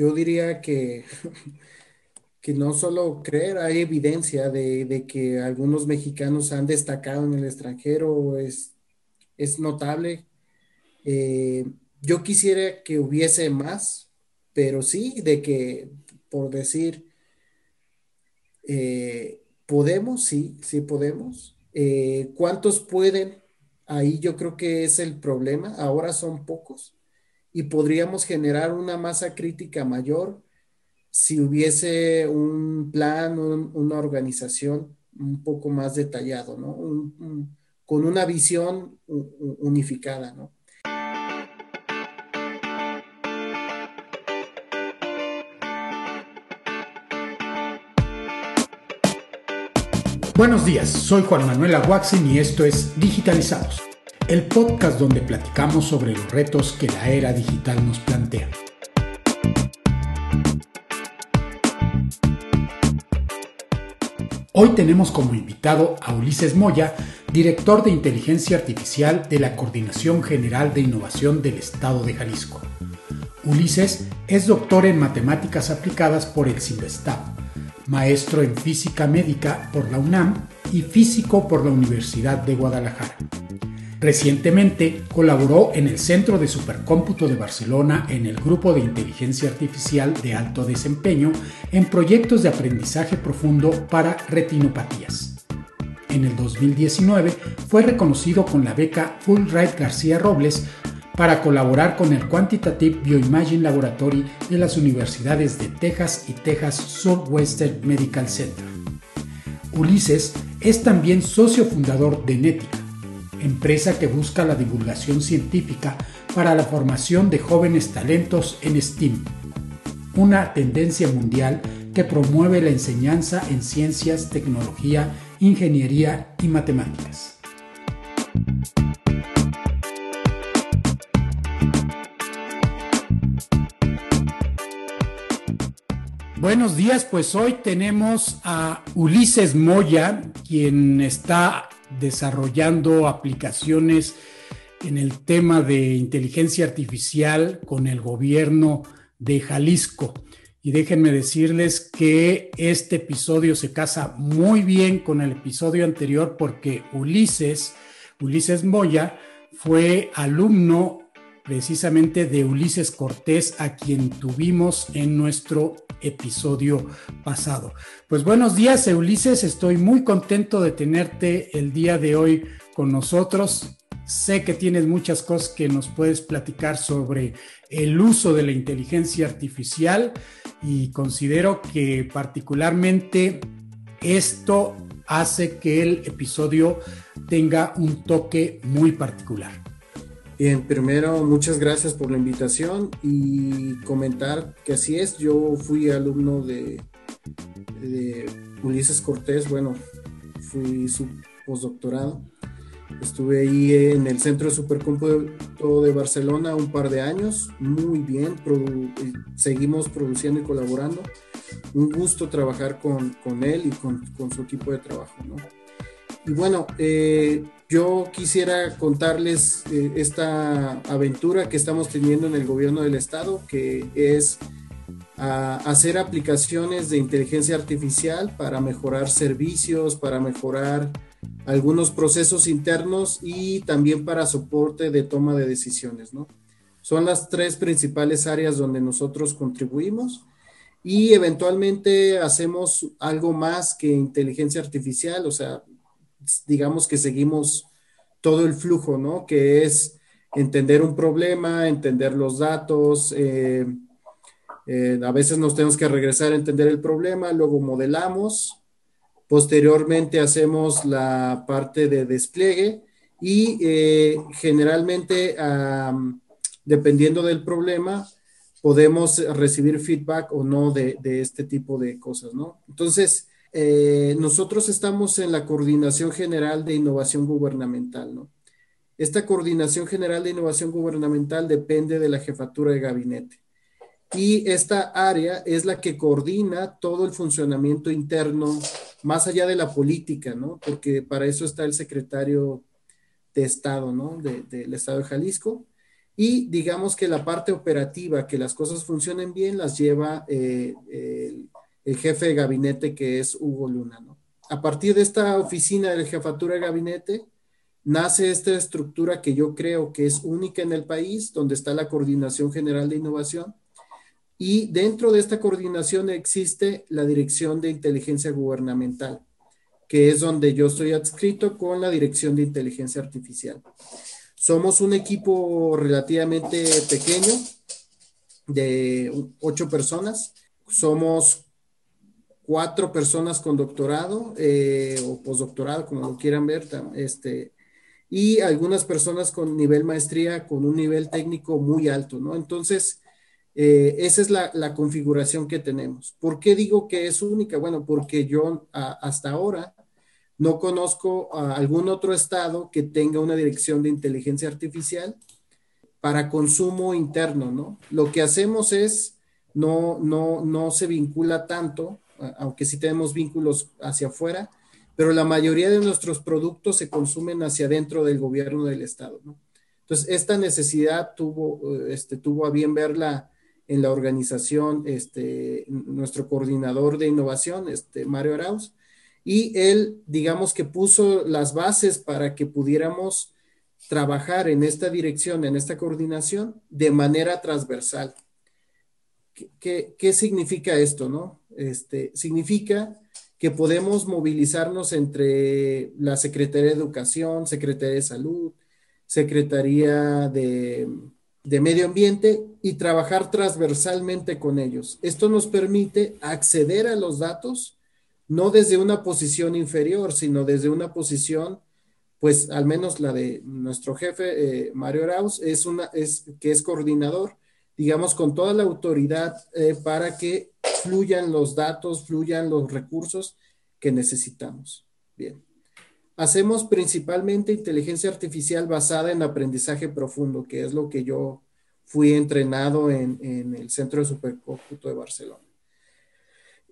yo diría que, que no solo creer, hay evidencia de, que algunos mexicanos han destacado en el extranjero, es, es notable. Eh, yo quisiera que hubiese más, pero sí, de que, por decir, eh, podemos, sí, sí podemos. Eh, ¿Cuántos pueden? Ahí yo creo que es el problema. Ahora son pocos y podríamos generar una masa crítica mayor si hubiese un plan, una organización un poco más detallado, ¿no? con una visión unificada, ¿no? Buenos días, soy Juan Manuel Aguaxin y esto es Digitalizados, el podcast donde platicamos sobre los retos que la era digital nos plantea. Hoy tenemos como invitado a Ulises Moya, director de Inteligencia Artificial de la Coordinación General de Innovación del Estado de Jalisco. Ulises es doctor en Matemáticas Aplicadas por el CIMBESTAB maestro en física médica por la UNAM y físico por la Universidad de Guadalajara. Recientemente colaboró en el Centro de Supercómputo de Barcelona en el Grupo de Inteligencia Artificial de Alto Desempeño en proyectos de aprendizaje profundo para retinopatías. En el 2019 fue reconocido con la beca Fulbright García Robles para colaborar con el Quantitative Bioimaging Laboratory de las universidades de Texas y Texas Southwestern Medical Center. Ulises es también socio fundador de Netica, empresa que busca la divulgación científica para la formación de jóvenes talentos en STEAM, una tendencia mundial que promueve la enseñanza en ciencias, tecnología, ingeniería y matemáticas. Buenos días, pues hoy tenemos a Ulises Moya, quien está desarrollando aplicaciones en el tema de inteligencia artificial con el gobierno de Jalisco. Y déjenme decirles que este episodio se casa muy bien con el episodio anterior porque Ulises, Ulises Moya, fue alumno precisamente de Ulises Cortés, a quien tuvimos en nuestro episodio pasado. Pues buenos días, Ulises, estoy muy contento de tenerte el día de hoy con nosotros. Sé que tienes muchas cosas que nos puedes platicar sobre el uso de la inteligencia artificial y considero que particularmente esto hace que el episodio tenga un toque muy particular. Bien, primero, muchas gracias por la invitación y comentar que así es, yo fui alumno de, Ulises Cortés, bueno, fui su postdoctorado. Estuve ahí en el Centro de Supercómputo de Barcelona un par de años, muy bien, seguimos produciendo y colaborando. Un gusto trabajar con, él y con, con, su equipo de trabajo. ¿no? Y bueno, eh, yo quisiera contarles eh, esta aventura que estamos teniendo en el gobierno del estado, que es hacer aplicaciones de inteligencia artificial para mejorar servicios, para mejorar algunos procesos internos y también para soporte de toma de decisiones, ¿no? Son las tres principales áreas donde nosotros contribuimos y eventualmente hacemos algo más que inteligencia artificial, o sea, digamos que seguimos todo el flujo, ¿no? Que es entender un problema, entender los datos, eh, eh, a veces nos tenemos que regresar a entender el problema, luego modelamos, posteriormente hacemos la parte de despliegue y eh, generalmente, dependiendo del problema, podemos recibir feedback o no de, de este tipo de cosas, ¿no? Entonces, eh, nosotros estamos en la Coordinación General de Innovación Gubernamental, ¿no? Esta Coordinación General de Innovación Gubernamental depende de la jefatura de gabinete. Y esta área es la que coordina todo el funcionamiento interno, más allá de la política, ¿no? Porque para eso está el secretario de Estado, ¿no? del Estado de Jalisco. y digamos que la parte operativa, que las cosas funcionen bien, las lleva eh, el, jefe de gabinete que es Hugo Luna. ¿no? A partir de esta oficina de jefatura de gabinete, nace esta estructura que yo creo que es única en el país, donde está la Coordinación General de Innovación. Y dentro de esta coordinación existe la Dirección de Inteligencia Gubernamental, que es donde yo estoy adscrito con la Dirección de Inteligencia Artificial. Somos un equipo relativamente pequeño, de ocho personas. Somos cuatro personas con doctorado eh, o postdoctorado, como lo quieran ver, este, y algunas personas con nivel maestría, con un nivel técnico muy alto, ¿no? Entonces, eh, esa es la, configuración que tenemos. ¿Por qué digo que es única? Bueno, porque yo hasta ahora no conozco a algún otro estado que tenga una dirección de inteligencia artificial para consumo interno, ¿no? Lo que hacemos es, no, no, no se vincula tanto, aunque sí tenemos vínculos hacia afuera, pero la mayoría de nuestros productos se consumen hacia adentro del gobierno del estado. Entonces, esta necesidad tuvo, este, tuvo a bien verla en la organización, este, nuestro coordinador de innovación, este, Mario Arauz, y él, digamos que puso las bases para que pudiéramos trabajar en esta dirección, en esta coordinación, de manera transversal. ¿Qué, qué, significa esto, no? Este, significa que podemos movilizarnos entre la Secretaría de Educación, Secretaría de Salud, Secretaría de, Medio Ambiente y trabajar transversalmente con ellos. Esto nos permite acceder a los datos no desde una posición inferior, sino desde una posición, pues al menos la de nuestro jefe, eh, Mario Arauz, es una, es, que es coordinador, digamos, con toda la autoridad eh, para que fluyan los datos, fluyan los recursos que necesitamos. Bien. Hacemos principalmente inteligencia artificial basada en aprendizaje profundo, que es lo que yo fui entrenado en, en el Centro de Supercómputo de Barcelona.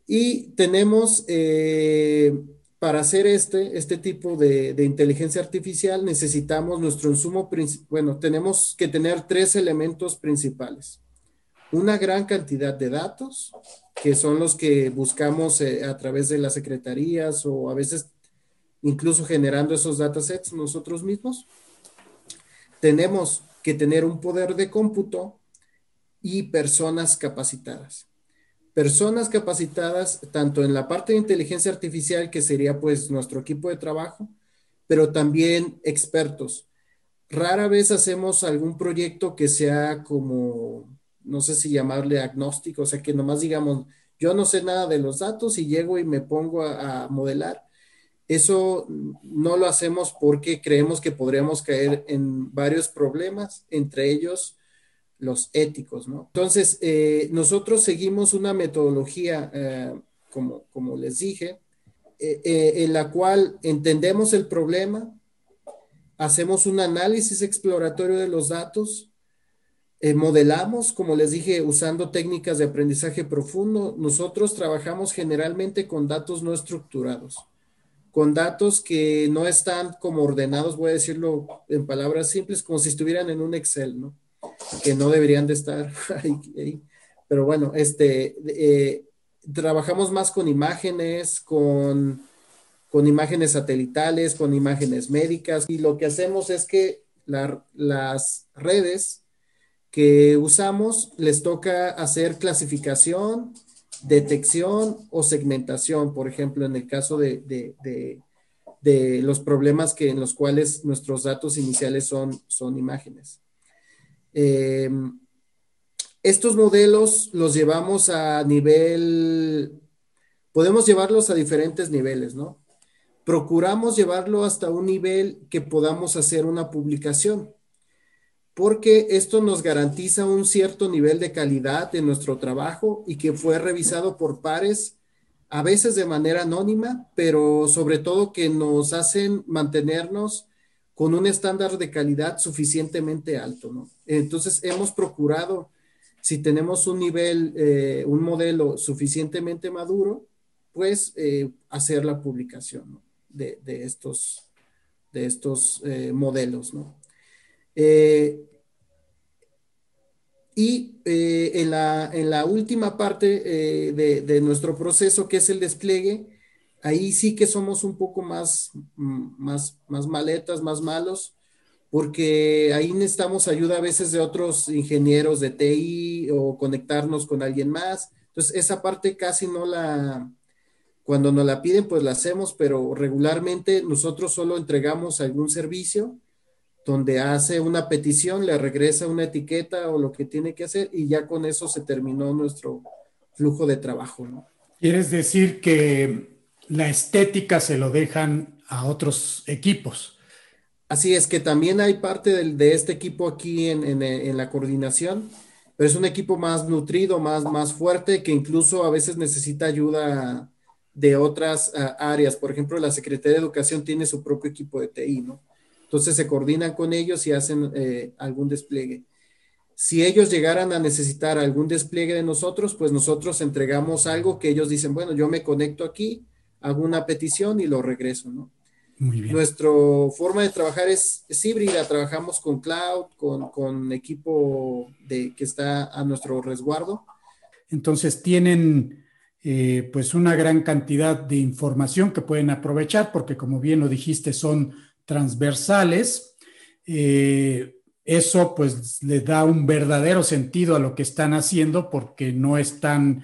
Y tenemos, eh, para hacer este, este tipo de, inteligencia artificial, necesitamos nuestro insumo, bueno, tenemos que tener tres elementos principales. Una gran cantidad de datos, que son los que buscamos eh, a través de las secretarías o a veces incluso generando esos datasets nosotros mismos. Tenemos que tener un poder de cómputo y personas capacitadas personas capacitadas tanto en la parte de inteligencia artificial, que sería pues nuestro equipo de trabajo, pero también expertos. Rara vez hacemos algún proyecto que sea como, no sé si llamarle agnóstico, o sea, que nomás digamos, yo no sé nada de los datos y llego y me pongo a, a modelar. Eso no lo hacemos porque creemos que podríamos caer en varios problemas, entre ellos los éticos, ¿no? Entonces, eh, nosotros seguimos una metodología, eh, como, como les dije, eh, en la cual entendemos el problema, hacemos un análisis exploratorio de los datos, modelamos, como les dije, usando técnicas de aprendizaje profundo. Nosotros trabajamos generalmente con datos no estructurados, con datos que no están como ordenados, voy a decirlo en palabras simples, como si estuvieran en un Excel, ¿no? Que no deberían de estar ahí. Pero bueno, este, eh, trabajamos más con imágenes, con, con imágenes satelitales, con imágenes médicas y lo que hacemos es que las redes que usamos les toca hacer clasificación, detección o segmentación, por ejemplo, en el caso de, de, de, los problemas que, en los cuales nuestros datos iniciales son, son imágenes. Eh, estos modelos los llevamos a nivel, podemos llevarlos a diferentes niveles, ¿no? Procuramos llevarlo hasta un nivel que podamos hacer una publicación, porque esto nos garantiza un cierto nivel de calidad en nuestro trabajo y que fue revisado por pares, a veces de manera anónima, pero sobre todo que nos hacen mantenernos con un estándar de calidad suficientemente alto. Entonces hemos procurado, si tenemos un nivel, eh, un modelo suficientemente maduro, pues eh, hacer la publicación de, estos, de estos eh, modelos. Y en, la, última parte de, nuestro proceso, que es el despliegue, ahí sí que somos un poco más, mm, más, más maletas, más malos, porque ahí necesitamos ayuda a veces de otros ingenieros de TI o conectarnos con alguien más. Entonces, esa parte casi no la, cuando nos la piden, pues la hacemos, pero regularmente nosotros solo entregamos algún servicio donde hace una petición, le regresa una etiqueta o lo que tiene que hacer y ya con eso se terminó nuestro flujo de trabajo. ¿Quieres decir que la estética se lo dejan a otros equipos? Así es que también hay parte de, este equipo aquí en, la coordinación, pero es un equipo más nutrido, más, más fuerte, que incluso a veces necesita ayuda de otras ah, áreas. Por ejemplo, la Secretaría de Educación tiene su propio equipo de TI, ¿no? Entonces se coordinan con ellos y hacen eh, algún despliegue. Si ellos llegaran a necesitar algún despliegue de nosotros, pues nosotros entregamos algo que ellos dicen, bueno, yo me conecto aquí, hago una petición y lo regreso, ¿no? Muy bien. Nuestra forma de trabajar es, híbrida, trabajamos con cloud, con, equipo de, que está a nuestro resguardo. Entonces tienen eh, pues una gran cantidad de información que pueden aprovechar porque como bien lo dijiste son transversales. Eh, eso pues le da un verdadero sentido a lo que están haciendo porque no están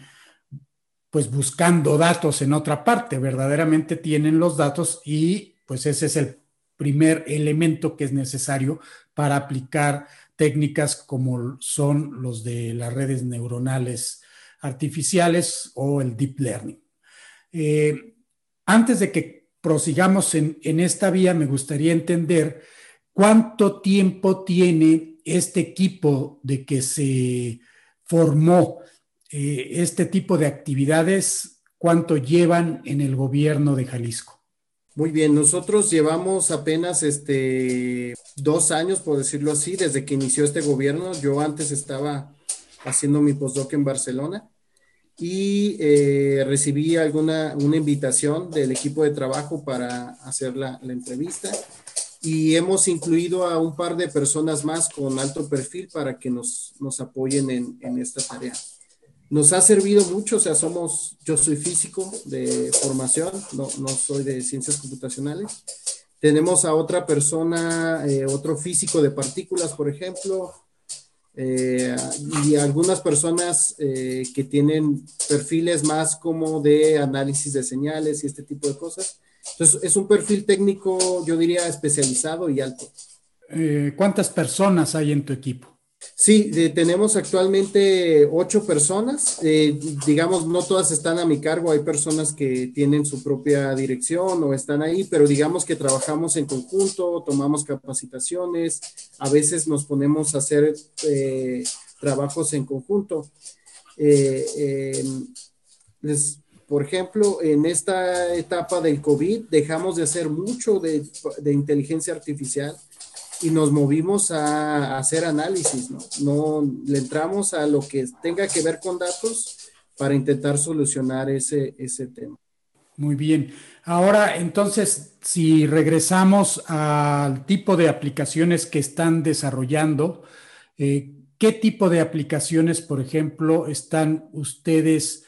pues buscando datos en otra parte, verdaderamente tienen los datos y pues ese es el primer elemento que es necesario para aplicar técnicas como son los de las redes neuronales artificiales o el deep learning. Eh, antes de que prosigamos en, esta vía, me gustaría entender cuánto tiempo tiene este equipo de que se formó eh, este tipo de actividades, cuánto llevan en el gobierno de Jalisco. Muy bien, nosotros llevamos apenas este dos años, por decirlo así, desde que inició este gobierno. Yo antes estaba haciendo mi postdoc en Barcelona y eh, recibí alguna una invitación del equipo de trabajo para hacer la, entrevista y hemos incluido a un par de personas más con alto perfil para que nos, nos apoyen en, en, esta tarea. Nos ha servido mucho, o sea, somos, yo soy físico de formación, no, no soy de ciencias computacionales. Tenemos a otra persona, eh, otro físico de partículas, por ejemplo, eh, y algunas personas eh, que tienen perfiles más como de análisis de señales y este tipo de cosas. Entonces, es un perfil técnico, yo diría, especializado y alto. ¿Cuántas personas hay en tu equipo? Sí, tenemos actualmente ocho personas. Eh, digamos, no todas están a mi cargo. Hay personas que tienen su propia dirección o están ahí, pero digamos que trabajamos en conjunto, tomamos capacitaciones, a veces nos ponemos a hacer eh, trabajos en conjunto. Eh, por ejemplo, en esta etapa del COVID dejamos de hacer mucho de, de inteligencia artificial y nos movimos a, hacer análisis, ¿no? ¿no? Le entramos a lo que tenga que ver con datos para intentar solucionar ese, ese tema. Muy bien. Ahora, entonces, si regresamos al tipo de aplicaciones que están desarrollando, eh, ¿qué tipo de aplicaciones, por ejemplo, están ustedes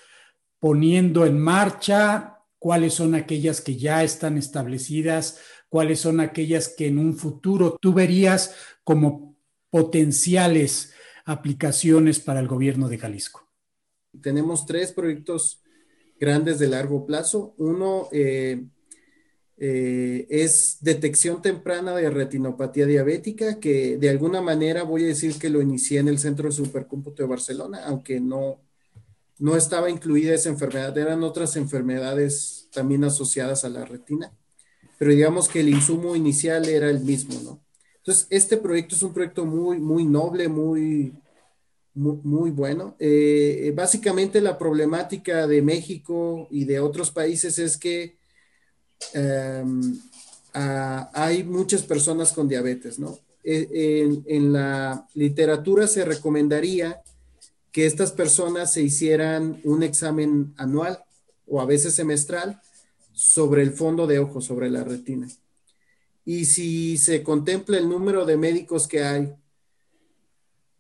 poniendo en marcha? ¿Cuáles son aquellas que ya están establecidas? Cuáles son aquellas que en un futuro tú verías como potenciales aplicaciones para el gobierno de Jalisco. Tenemos tres proyectos grandes de largo plazo. Uno eh, eh, es detección temprana de retinopatía diabética, que de alguna manera voy a decir que lo inicié en el Centro de Supercómputo de Barcelona, aunque no, no estaba incluida esa enfermedad, eran otras enfermedades también asociadas a la retina pero digamos que el insumo inicial era el mismo, ¿no? Entonces, este proyecto es un proyecto muy, muy noble, muy, muy, bueno. Eh, básicamente la problemática de México y de otros países es que em, hay muchas personas con diabetes, ¿no? E, en, en, la literatura se recomendaría que estas personas se hicieran un examen anual o a veces semestral sobre el fondo de ojo, sobre la retina. Y si se contempla el número de médicos que hay,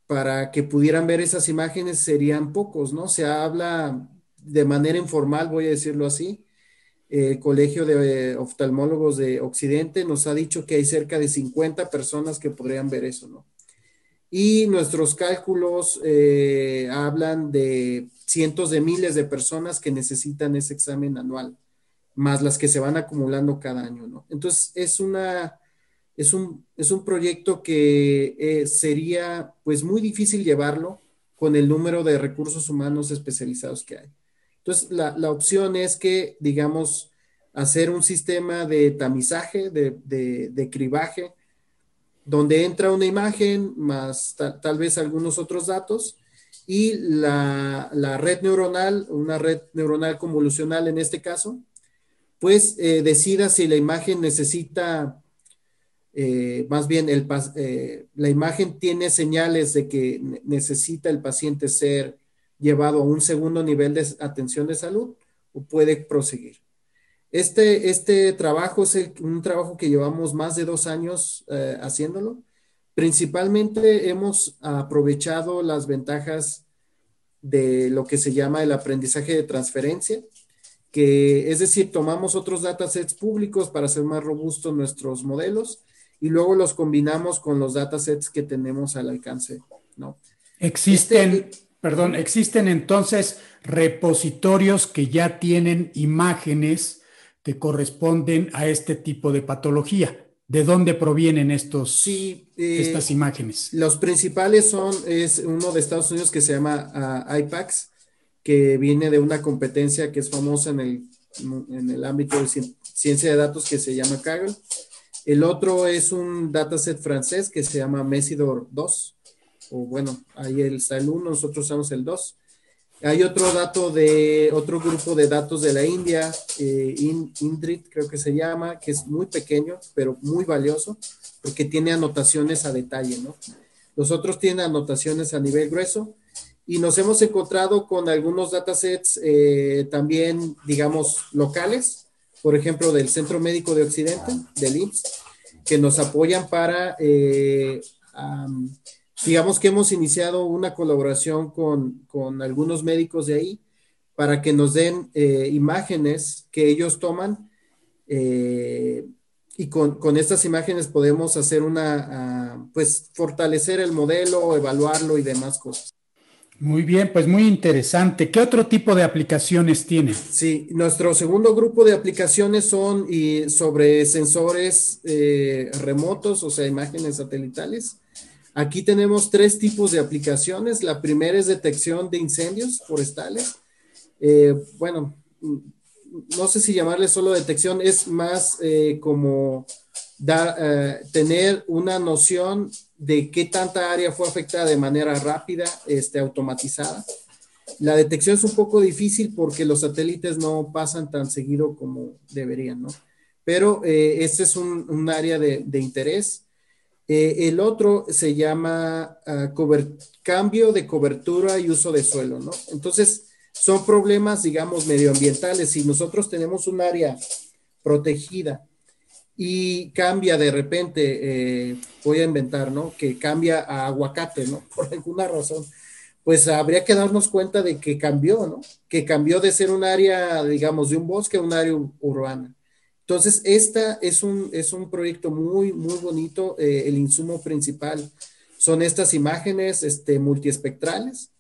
para que pudieran ver esas imágenes serían pocos, ¿no? Se habla de manera informal, voy a decirlo así. El Colegio de Oftalmólogos de Occidente nos ha dicho que hay cerca de 50 personas que podrían ver eso, ¿no? Y nuestros cálculos eh, hablan de cientos de miles de personas que necesitan ese examen anual, más las que se van acumulando cada año, ¿no? Entonces, es una es un, es un proyecto que eh, sería pues muy difícil llevarlo con el número de recursos humanos especializados que hay. Entonces, la, la opción es que, digamos, hacer un sistema de tamizaje, de, de, de cribaje, donde entra una imagen más tal vez algunos otros datos y la, la, red neuronal, una red neuronal convolucional en este caso, pues eh, decida si la imagen necesita eh, más bien eh, la imagen tiene señales de que necesita el paciente ser llevado a un segundo nivel de atención de salud o puede proseguir. Este, este trabajo es un trabajo que llevamos más de dos años haciéndolo. Principalmente hemos aprovechado las ventajas de lo que se llama el aprendizaje de transferencia, que es decir, tomamos otros datasets públicos para hacer más robustos nuestros modelos y luego los combinamos con los datasets que tenemos al alcance, ¿no? Existen, este, perdón, existen entonces repositorios que ya tienen imágenes que corresponden a este tipo de patología. ¿De dónde provienen estos, sí, eh, estas imágenes? Los principales son, es uno de Estados Unidos que se llama uh, IPAX, que viene de una competencia que es famosa en el, en el ámbito de ciencia de datos que se llama Kaggle. El otro es un dataset francés que se llama Mesidor 2, o bueno, ahí está el 1, nosotros usamos el 2. Hay otro dato de otro grupo de datos de la India, eh, Indrit creo que se llama, que es muy pequeño, pero muy valioso, porque tiene anotaciones a detalle, ¿no? Los otros tienen anotaciones a nivel grueso y nos hemos encontrado con algunos datasets eh, también, digamos, locales, por ejemplo, del Centro Médico de Occidente, del IMSS, que nos apoyan para, eh, digamos que hemos iniciado una colaboración con, con, algunos médicos de ahí para que nos den eh, imágenes que ellos toman eh, y con, con, estas imágenes podemos hacer una, pues fortalecer el modelo, evaluarlo y demás cosas. Muy bien, pues muy interesante. ¿Qué otro tipo de aplicaciones tiene? Sí, nuestro segundo grupo de aplicaciones son y sobre sensores eh, remotos, o sea, imágenes satelitales. Aquí tenemos tres tipos de aplicaciones. La primera es detección de incendios forestales. Eh, bueno, no sé si llamarle solo detección, es más eh, como dar, tener una noción de qué tanta área fue afectada de manera rápida, este, automatizada. La detección es un poco difícil porque los satélites no pasan tan seguido como deberían, ¿no? Pero eh, este es un, área de, interés. Eh, el otro se llama ah, cambio de cobertura y uso de suelo, ¿no? Entonces, son problemas, digamos, medioambientales. Si nosotros tenemos un área protegida y cambia de repente, eh, voy a inventar, ¿no? Que cambia a aguacate, ¿no? Por alguna razón. Pues habría que darnos cuenta de que cambió, ¿no? Que cambió de ser un área, digamos, de un bosque a un área urbana. Entonces, esta es un, es un proyecto muy, muy bonito. Eh, el insumo principal son estas imágenes este, multiespectrales.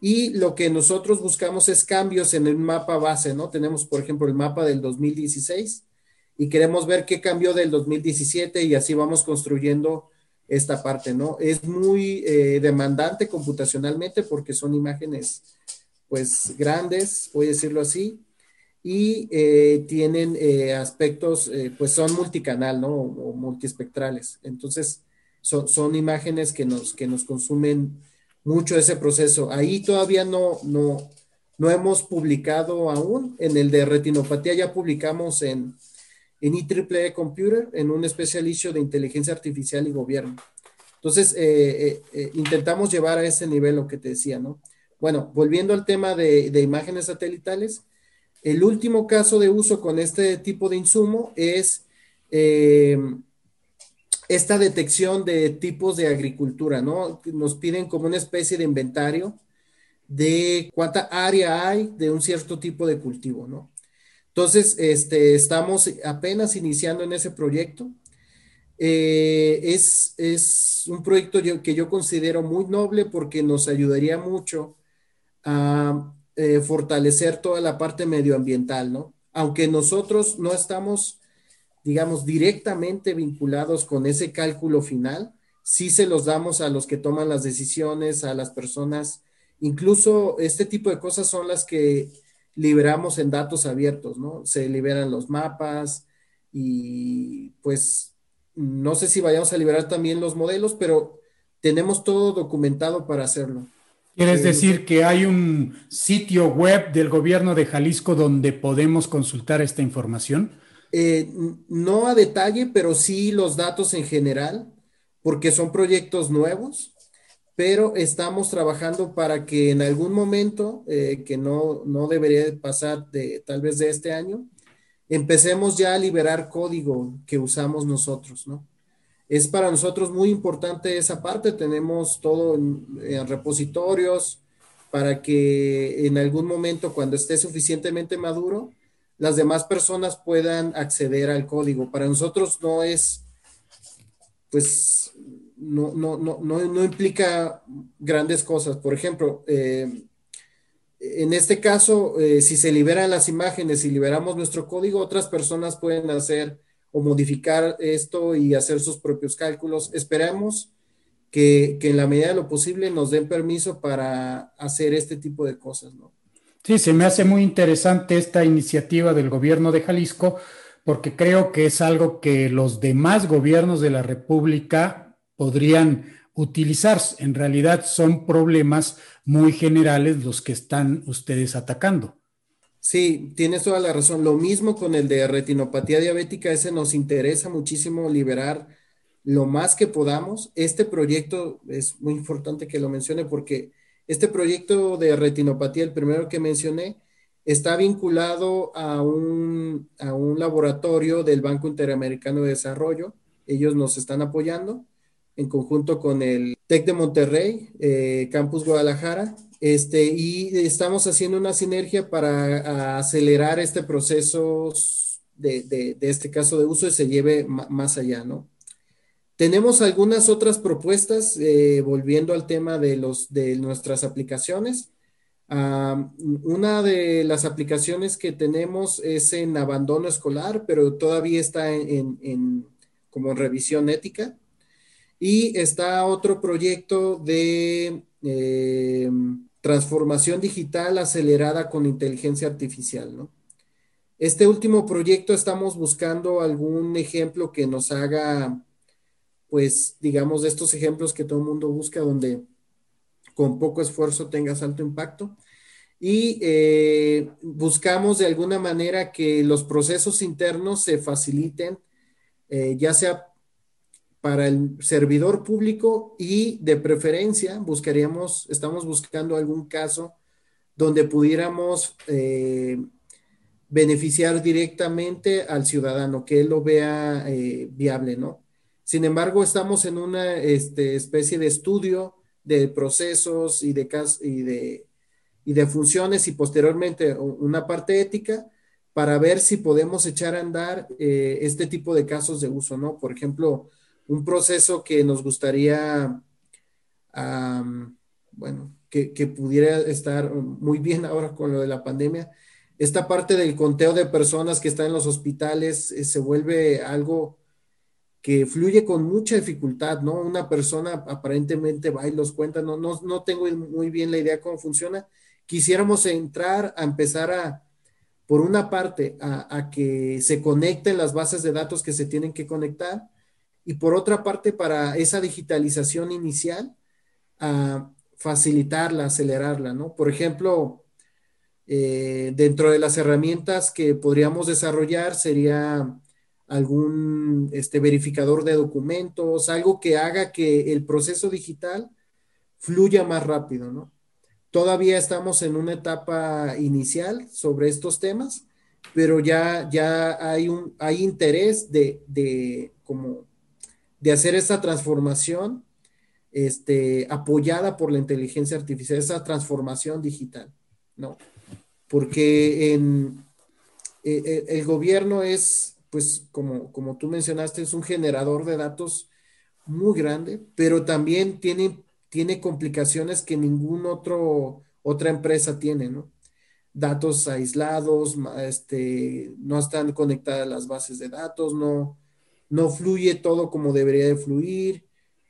Y lo que nosotros buscamos es cambios en el mapa base, ¿no? Tenemos, por ejemplo, el mapa del 2016 y queremos ver qué cambió del 2017 y así vamos construyendo esta parte, ¿no? Es muy eh, demandante computacionalmente porque son imágenes, pues, grandes, voy a decirlo así, y eh, tienen eh, aspectos, pues, son multicanal, ¿no? O, multiespectrales. Entonces, son, son, imágenes que nos, que nos consumen mucho ese proceso. Ahí todavía no, no, no hemos publicado aún. En el de retinopatía ya publicamos en en IEEE Computer, en un especial de inteligencia artificial y gobierno. Entonces, eh, eh, eh, intentamos llevar a ese nivel lo que te decía, ¿no? Bueno, volviendo al tema de, de, imágenes satelitales, el último caso de uso con este tipo de insumo es esta detección de tipos de agricultura, ¿no? Nos piden como una especie de inventario de cuánta área hay de un cierto tipo de cultivo, ¿no? Entonces, este, estamos apenas iniciando en ese proyecto. Eh, es, es, un proyecto que yo considero muy noble porque nos ayudaría mucho a eh, fortalecer toda la parte medioambiental, ¿no? Aunque nosotros no estamos digamos, directamente vinculados con ese cálculo final, sí se los damos a los que toman las decisiones, a las personas. Incluso este tipo de cosas son las que liberamos en datos abiertos, ¿no? Se liberan los mapas y pues no sé si vayamos a liberar también los modelos, pero tenemos todo documentado para hacerlo. ¿Quieres eh, decir que hay un sitio web del gobierno de Jalisco donde podemos consultar esta información? Eh, no a detalle, pero sí los datos en general, porque son proyectos nuevos, pero estamos trabajando para que en algún momento, eh, que no, no debería pasar de tal vez de este año, empecemos ya a liberar código que usamos nosotros, ¿no? Es para nosotros muy importante esa parte, tenemos todo en repositorios para que en algún momento, cuando esté suficientemente maduro, las demás personas puedan acceder al código. Para nosotros no es, pues, no, no, no, no, implica grandes cosas. Por ejemplo, eh, en este caso, eh, si se liberan las imágenes y liberamos nuestro código, otras personas pueden hacer o modificar esto y hacer sus propios cálculos. Esperamos que, que en la medida de lo posible nos den permiso para hacer este tipo de cosas, ¿no? Sí, se me hace muy interesante esta iniciativa del gobierno de Jalisco porque creo que es algo que los demás gobiernos de la República podrían utilizar. En realidad son problemas muy generales los que están ustedes atacando. Sí, tienes toda la razón. Lo mismo con el de retinopatía diabética, ese nos interesa muchísimo liberar lo más que podamos. Este proyecto es muy importante que lo mencione porque este proyecto de retinopatía, el primero que mencioné, está vinculado a un, laboratorio del Banco Interamericano de Desarrollo. Ellos nos están apoyando en conjunto con el TEC de Monterrey, eh, Campus Guadalajara, este, y estamos haciendo una sinergia para acelerar este proceso de, de, este caso de uso y se lleve más allá, ¿no? Tenemos algunas otras propuestas, eh, volviendo al tema de, los, de nuestras aplicaciones. una de las aplicaciones que tenemos es en abandono escolar, pero todavía está en, como en revisión ética. Y está otro proyecto de eh, transformación digital acelerada con inteligencia artificial, ¿no? Este último proyecto estamos buscando algún ejemplo que nos haga pues digamos de estos ejemplos que todo el mundo busca donde con poco esfuerzo tengas alto impacto. Y eh, buscamos de alguna manera que los procesos internos se faciliten, eh, ya sea para el servidor público y de preferencia buscaríamos, estamos buscando algún caso donde pudiéramos eh, beneficiar directamente al ciudadano, que él lo vea viable, ¿no? Sin embargo, estamos en una este, especie de estudio de procesos y de, y, de, y de funciones y posteriormente una parte ética para ver si podemos echar a andar eh, este tipo de casos de uso, ¿no? Por ejemplo, un proceso que nos gustaría, bueno, que, pudiera estar muy bien ahora con lo de la pandemia. Esta parte del conteo de personas que están en los hospitales eh, se vuelve algo que fluye con mucha dificultad, ¿no? Una persona aparentemente va y los cuenta, no, no, no tengo muy bien la idea cómo funciona. Quisiéramos entrar a empezar a, por una parte, a, que se conecten las bases de datos que se tienen que conectar y por otra parte, para esa digitalización inicial, facilitarla, acelerarla, ¿no? Por ejemplo, eh, dentro de las herramientas que podríamos desarrollar sería algún este, verificador de documentos, algo que haga que el proceso digital fluya más rápido, ¿no? Todavía estamos en una etapa inicial sobre estos temas, pero ya, ya hay, un, hay interés de, de como de hacer esta transformación este, apoyada por la inteligencia artificial, esa transformación digital, ¿no? Porque en, eh, eh, el gobierno es, pues, como, como tú mencionaste, es un generador de datos muy grande, pero también tiene, tiene complicaciones que ningún otro, otra empresa tiene, ¿no? Datos aislados, este, no están conectadas las bases de datos, no, no fluye todo como debería de fluir,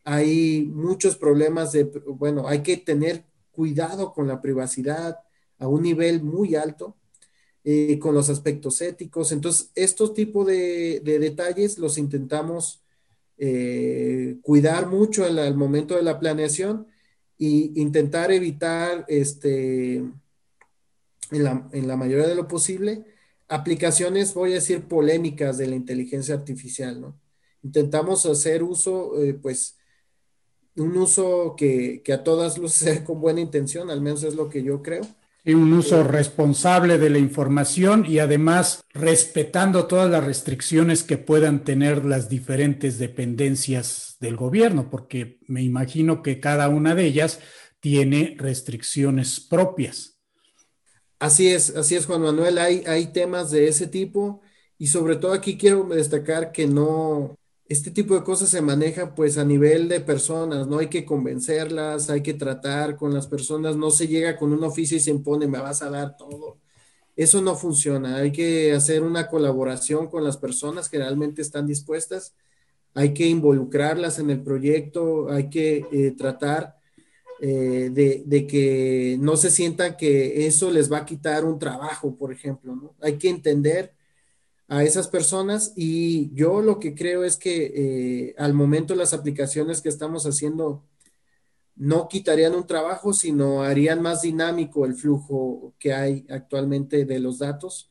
hay muchos problemas de, bueno, hay que tener cuidado con la privacidad a un nivel muy alto, eh, con los aspectos éticos. Entonces, estos tipos de, detalles los intentamos eh, cuidar mucho al momento de la planeación e intentar evitar, este, en la, en la mayoría de lo posible, aplicaciones, voy a decir, polémicas de la inteligencia artificial, ¿no? Intentamos hacer uso, eh, pues, un uso que, a todas luces sea con buena intención, al menos es lo que yo creo. Y un uso eh, responsable de la información y además respetando todas las restricciones que puedan tener las diferentes dependencias del gobierno, porque me imagino que cada una de ellas tiene restricciones propias. Así es, así es, Juan Manuel. Hay, hay temas de ese tipo y sobre todo aquí quiero destacar que no, este tipo de cosas se maneja pues a nivel de personas, no hay que convencerlas, hay que tratar con las personas, no se llega con un oficio y se impone, me vas a dar todo. Eso no funciona, hay que hacer una colaboración con las personas que realmente están dispuestas, hay que involucrarlas en el proyecto, hay que eh, tratar eh, de, que no se sientan que eso les va a quitar un trabajo, por ejemplo. Hay que entender a esas personas y yo lo que creo es que eh, al momento las aplicaciones que estamos haciendo no quitarían un trabajo, sino harían más dinámico el flujo que hay actualmente de los datos.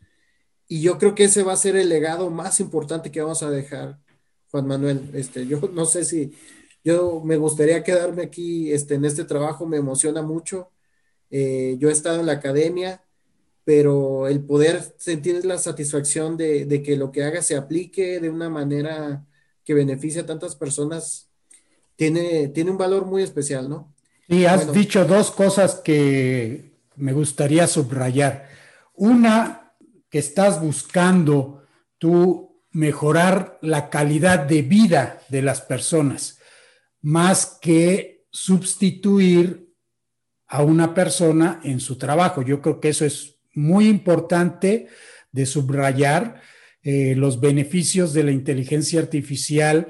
Y yo creo que ese va a ser el legado más importante que vamos a dejar, Juan Manuel. Este, yo no sé si yo me gustaría quedarme aquí este, en este trabajo, me emociona mucho. Eh, yo he estado en la academia, pero el poder sentir la satisfacción de, que lo que haga se aplique de una manera que beneficie a tantas personas, tiene, tiene un valor muy especial, ¿no? Y has dicho dos cosas que me gustaría subrayar. Una, que estás buscando tú mejorar la calidad de vida de las personas, más que sustituir a una persona en su trabajo. Yo creo que eso es muy importante de subrayar. Eh, los beneficios de la inteligencia artificial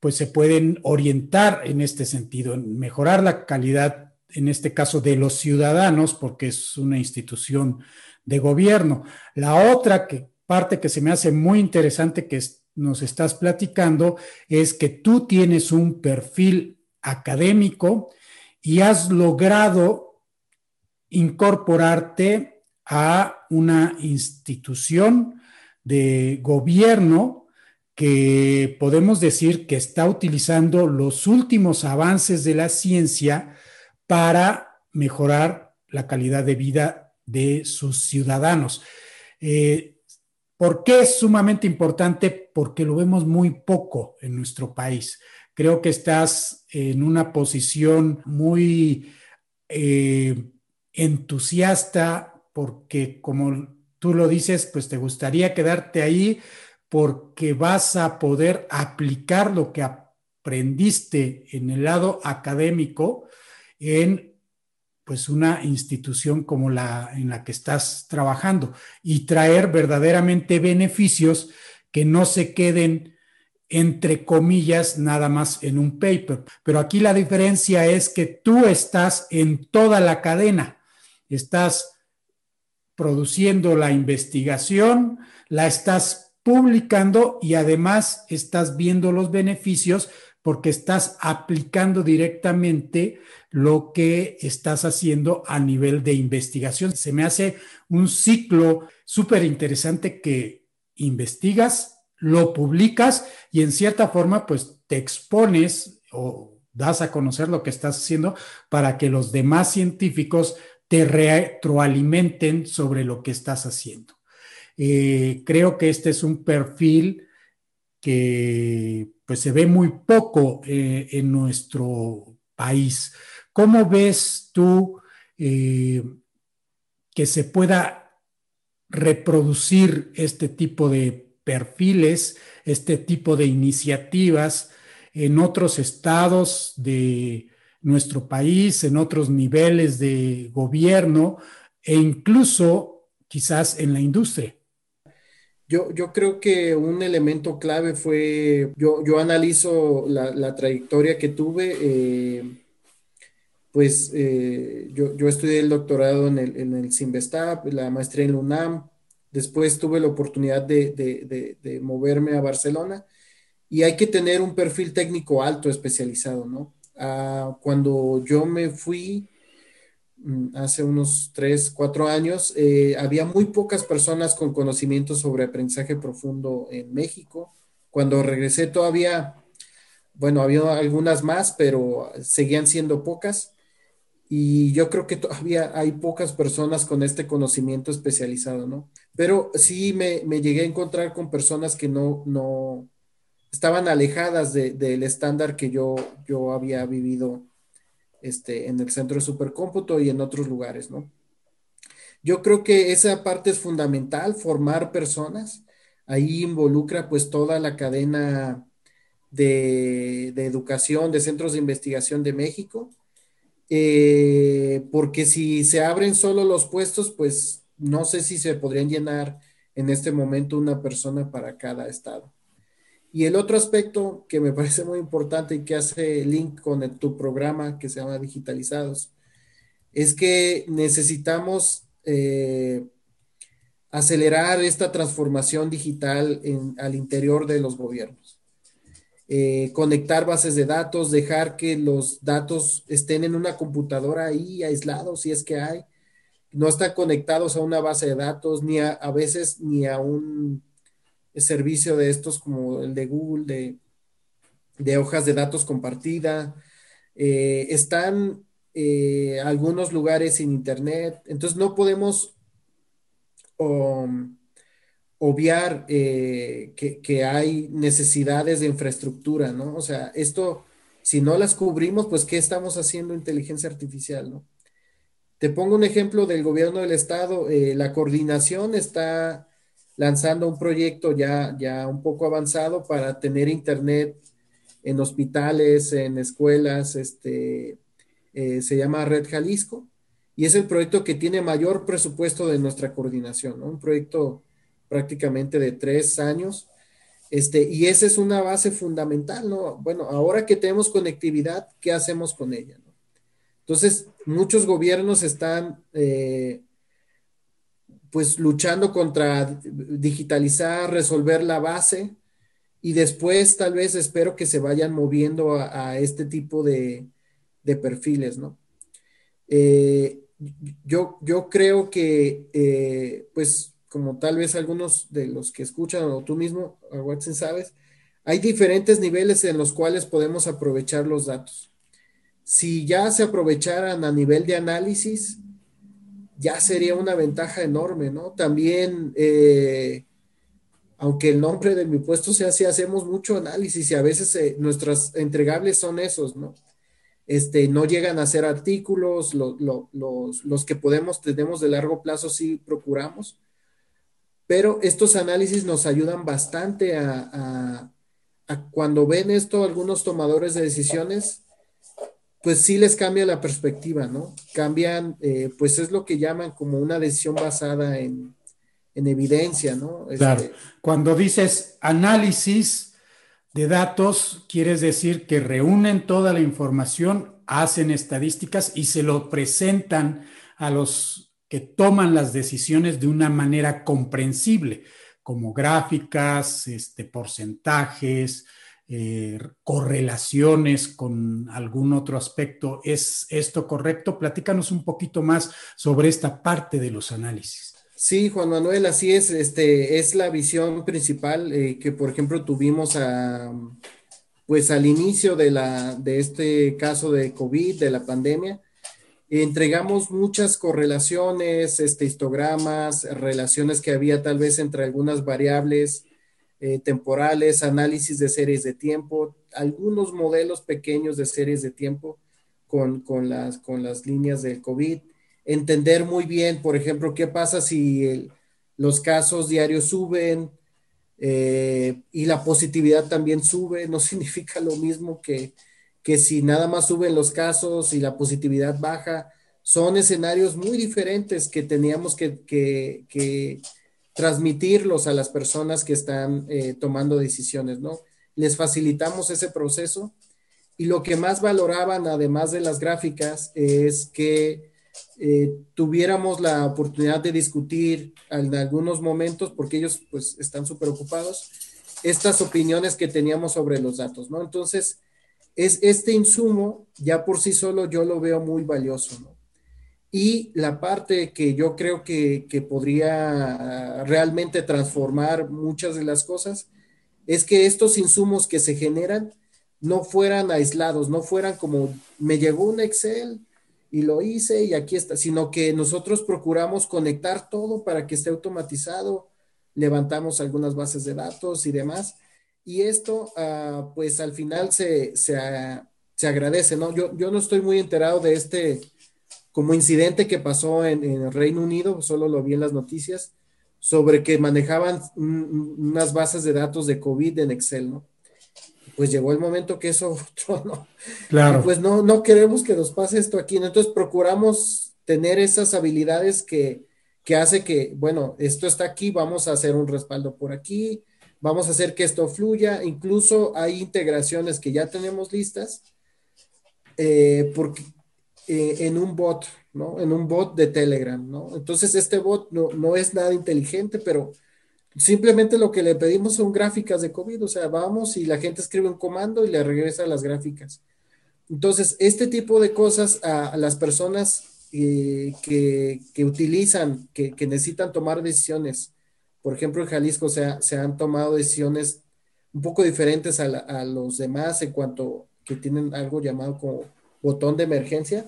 pues se pueden orientar en este sentido, en mejorar la calidad, en este caso, de los ciudadanos, porque es una institución de gobierno. La otra que, parte que se me hace muy interesante que nos estás platicando es que tú tienes un perfil académico y has logrado incorporarte a una institución de gobierno que podemos decir que está utilizando los últimos avances de la ciencia para mejorar la calidad de vida de sus ciudadanos. Eh, ¿Por qué es sumamente importante? Porque lo vemos muy poco en nuestro país. Creo que estás en una posición muy eh, entusiasta, porque como tú lo dices, pues te gustaría quedarte ahí porque vas a poder aplicar lo que aprendiste en el lado académico en pues una institución como la en la que estás trabajando y traer verdaderamente beneficios que no se queden entre comillas nada más en un paper. Pero aquí la diferencia es que tú estás en toda la cadena. Estás produciendo la investigación, la estás publicando y además estás viendo los beneficios porque estás aplicando directamente lo que estás haciendo a nivel de investigación. Se me hace un ciclo súper interesante que investigas, lo publicas y en cierta forma pues te expones o das a conocer lo que estás haciendo para que los demás científicos te retroalimenten sobre lo que estás haciendo. Eh, creo que este es un perfil que pues se ve muy poco eh, en nuestro país. ¿Cómo ves tú eh, que se pueda reproducir este tipo de perfiles, este tipo de iniciativas en otros estados de nuestro país, en otros niveles de gobierno e incluso quizás en la industria? Yo, yo creo que un elemento clave fue, yo, yo analizo la, trayectoria que tuve, eh, pues eh, yo, yo, estudié el doctorado en el, en el la maestría en la UNAM, después tuve la oportunidad de, de, de, moverme a Barcelona y hay que tener un perfil técnico alto especializado, ¿no? Ah, cuando yo me fui, hace unos tres, cuatro años, eh, había muy pocas personas con conocimiento sobre aprendizaje profundo en México. Cuando regresé todavía, bueno, había algunas más, pero seguían siendo pocas. Y yo creo que todavía hay pocas personas con este conocimiento especializado, ¿no? Pero sí me, llegué a encontrar con personas que no, no estaban alejadas del estándar que yo, yo había vivido este, en el centro de supercómputo y en otros lugares, ¿no? Yo creo que esa parte es fundamental, formar personas. Ahí involucra pues toda la cadena de, educación, de centros de investigación de México, eh, porque si se abren solo los puestos, pues no sé si se podrían llenar en este momento una persona para cada estado. Y el otro aspecto que me parece muy importante y que hace link con tu programa que se llama Digitalizados, es que necesitamos eh, acelerar esta transformación digital al interior de los gobiernos. Eh, conectar bases de datos, dejar que los datos estén en una computadora ahí aislados, si es que hay, no están conectados a una base de datos, ni a veces ni a un servicio de estos como el de Google, de, hojas de datos compartida. Eh, están eh, algunos lugares sin internet, entonces no podemos um, obviar eh, que, hay necesidades de infraestructura, ¿no? O sea, esto, si no las cubrimos, pues ¿qué estamos haciendo inteligencia artificial, ¿no? Te pongo un ejemplo del gobierno del estado, la coordinación está lanzando un proyecto ya, ya un poco avanzado para tener internet en hospitales, en escuelas, este, eh, se llama Red Jalisco, y es el proyecto que tiene mayor presupuesto de nuestra coordinación, un proyecto prácticamente de tres años, este, y esa es una base fundamental, ¿no? Bueno, ahora que tenemos conectividad, ¿qué hacemos con ella? Entonces, muchos gobiernos están eh, pues luchando contra digitalizar, resolver la base y después tal vez espero que se vayan moviendo a, este tipo de, perfiles, ¿no? Eh, yo, yo creo que, eh, pues, como tal vez algunos de los que escuchan o tú mismo, Watson, sabes, hay diferentes niveles en los cuales podemos aprovechar los datos. Si ya se aprovecharan a nivel de análisis, ya sería una ventaja enorme, ¿no? También, eh, aunque el nombre de mi puesto sea así, hacemos mucho análisis y a veces eh, nuestras entregables son esos, ¿no? Este, no llegan a ser artículos, los, que podemos, tenemos de largo plazo, sí procuramos, pero estos análisis nos ayudan bastante a cuando ven esto algunos tomadores de decisiones, pues sí les cambia la perspectiva, ¿no? Cambian, eh, pues es lo que llaman como una decisión basada en, evidencia, ¿no? Claro. Este, Cuando dices análisis de datos, quieres decir que reúnen toda la información, hacen estadísticas y se lo presentan a los que toman las decisiones de una manera comprensible, como gráficas, este, porcentajes, eh, correlaciones con algún otro aspecto. ¿Es esto correcto? Platícanos un poquito más sobre esta parte de los análisis. Sí, Juan Manuel, así es. Este es la visión principal eh, que, por ejemplo, tuvimos a, pues al inicio de la de este caso de COVID, de la pandemia. Entregamos muchas correlaciones, este, histogramas, relaciones que había tal vez entre algunas variables eh, temporales, análisis de series de tiempo, algunos modelos pequeños de series de tiempo con, las, con las líneas del COVID, entender muy bien, por ejemplo, qué pasa si los casos diarios suben eh, y la positividad también sube, no significa lo mismo que, que si nada más suben los casos y la positividad baja. Son escenarios muy diferentes que teníamos que, que transmitirlos a las personas que están eh, tomando decisiones, ¿no? Les facilitamos ese proceso y lo que más valoraban, además de las gráficas, es que eh, tuviéramos la oportunidad de discutir en algunos momentos, porque ellos pues están súper ocupados, estas opiniones que teníamos sobre los datos, ¿no? Entonces, es este insumo ya por sí solo yo lo veo muy valioso, ¿no? Y la parte que yo creo que, podría realmente transformar muchas de las cosas es que estos insumos que se generan no fueran aislados, no fueran como me llegó un Excel y lo hice y aquí está, sino que nosotros procuramos conectar todo para que esté automatizado, levantamos algunas bases de datos y demás. Y esto, ah, pues al final se, se, agradece, ¿no? Yo, yo no estoy muy enterado de este como incidente que pasó en, el Reino Unido, solo lo vi en las noticias, sobre que manejaban unas bases de datos de COVID en Excel, ¿no? Pues llegó el momento que eso ¿no? Claro. pues no, no queremos que nos pase esto aquí, ¿no? Entonces procuramos tener esas habilidades que, que hace que, bueno, esto está aquí, vamos a hacer un respaldo por aquí, vamos a hacer que esto fluya, incluso hay integraciones que ya tenemos listas, eh, porque eh, en un bot, ¿no? En un bot de Telegram, ¿no? Entonces este bot no, no, es nada inteligente, pero simplemente lo que le pedimos son gráficas de COVID, o sea, vamos y la gente escribe un comando y le regresa las gráficas. Entonces, este tipo de cosas a, las personas eh, que, que, utilizan, que, que, necesitan tomar decisiones, por ejemplo, en Jalisco se, se han tomado decisiones un poco diferentes a, a los demás en cuanto que tienen algo llamado como botón de emergencia.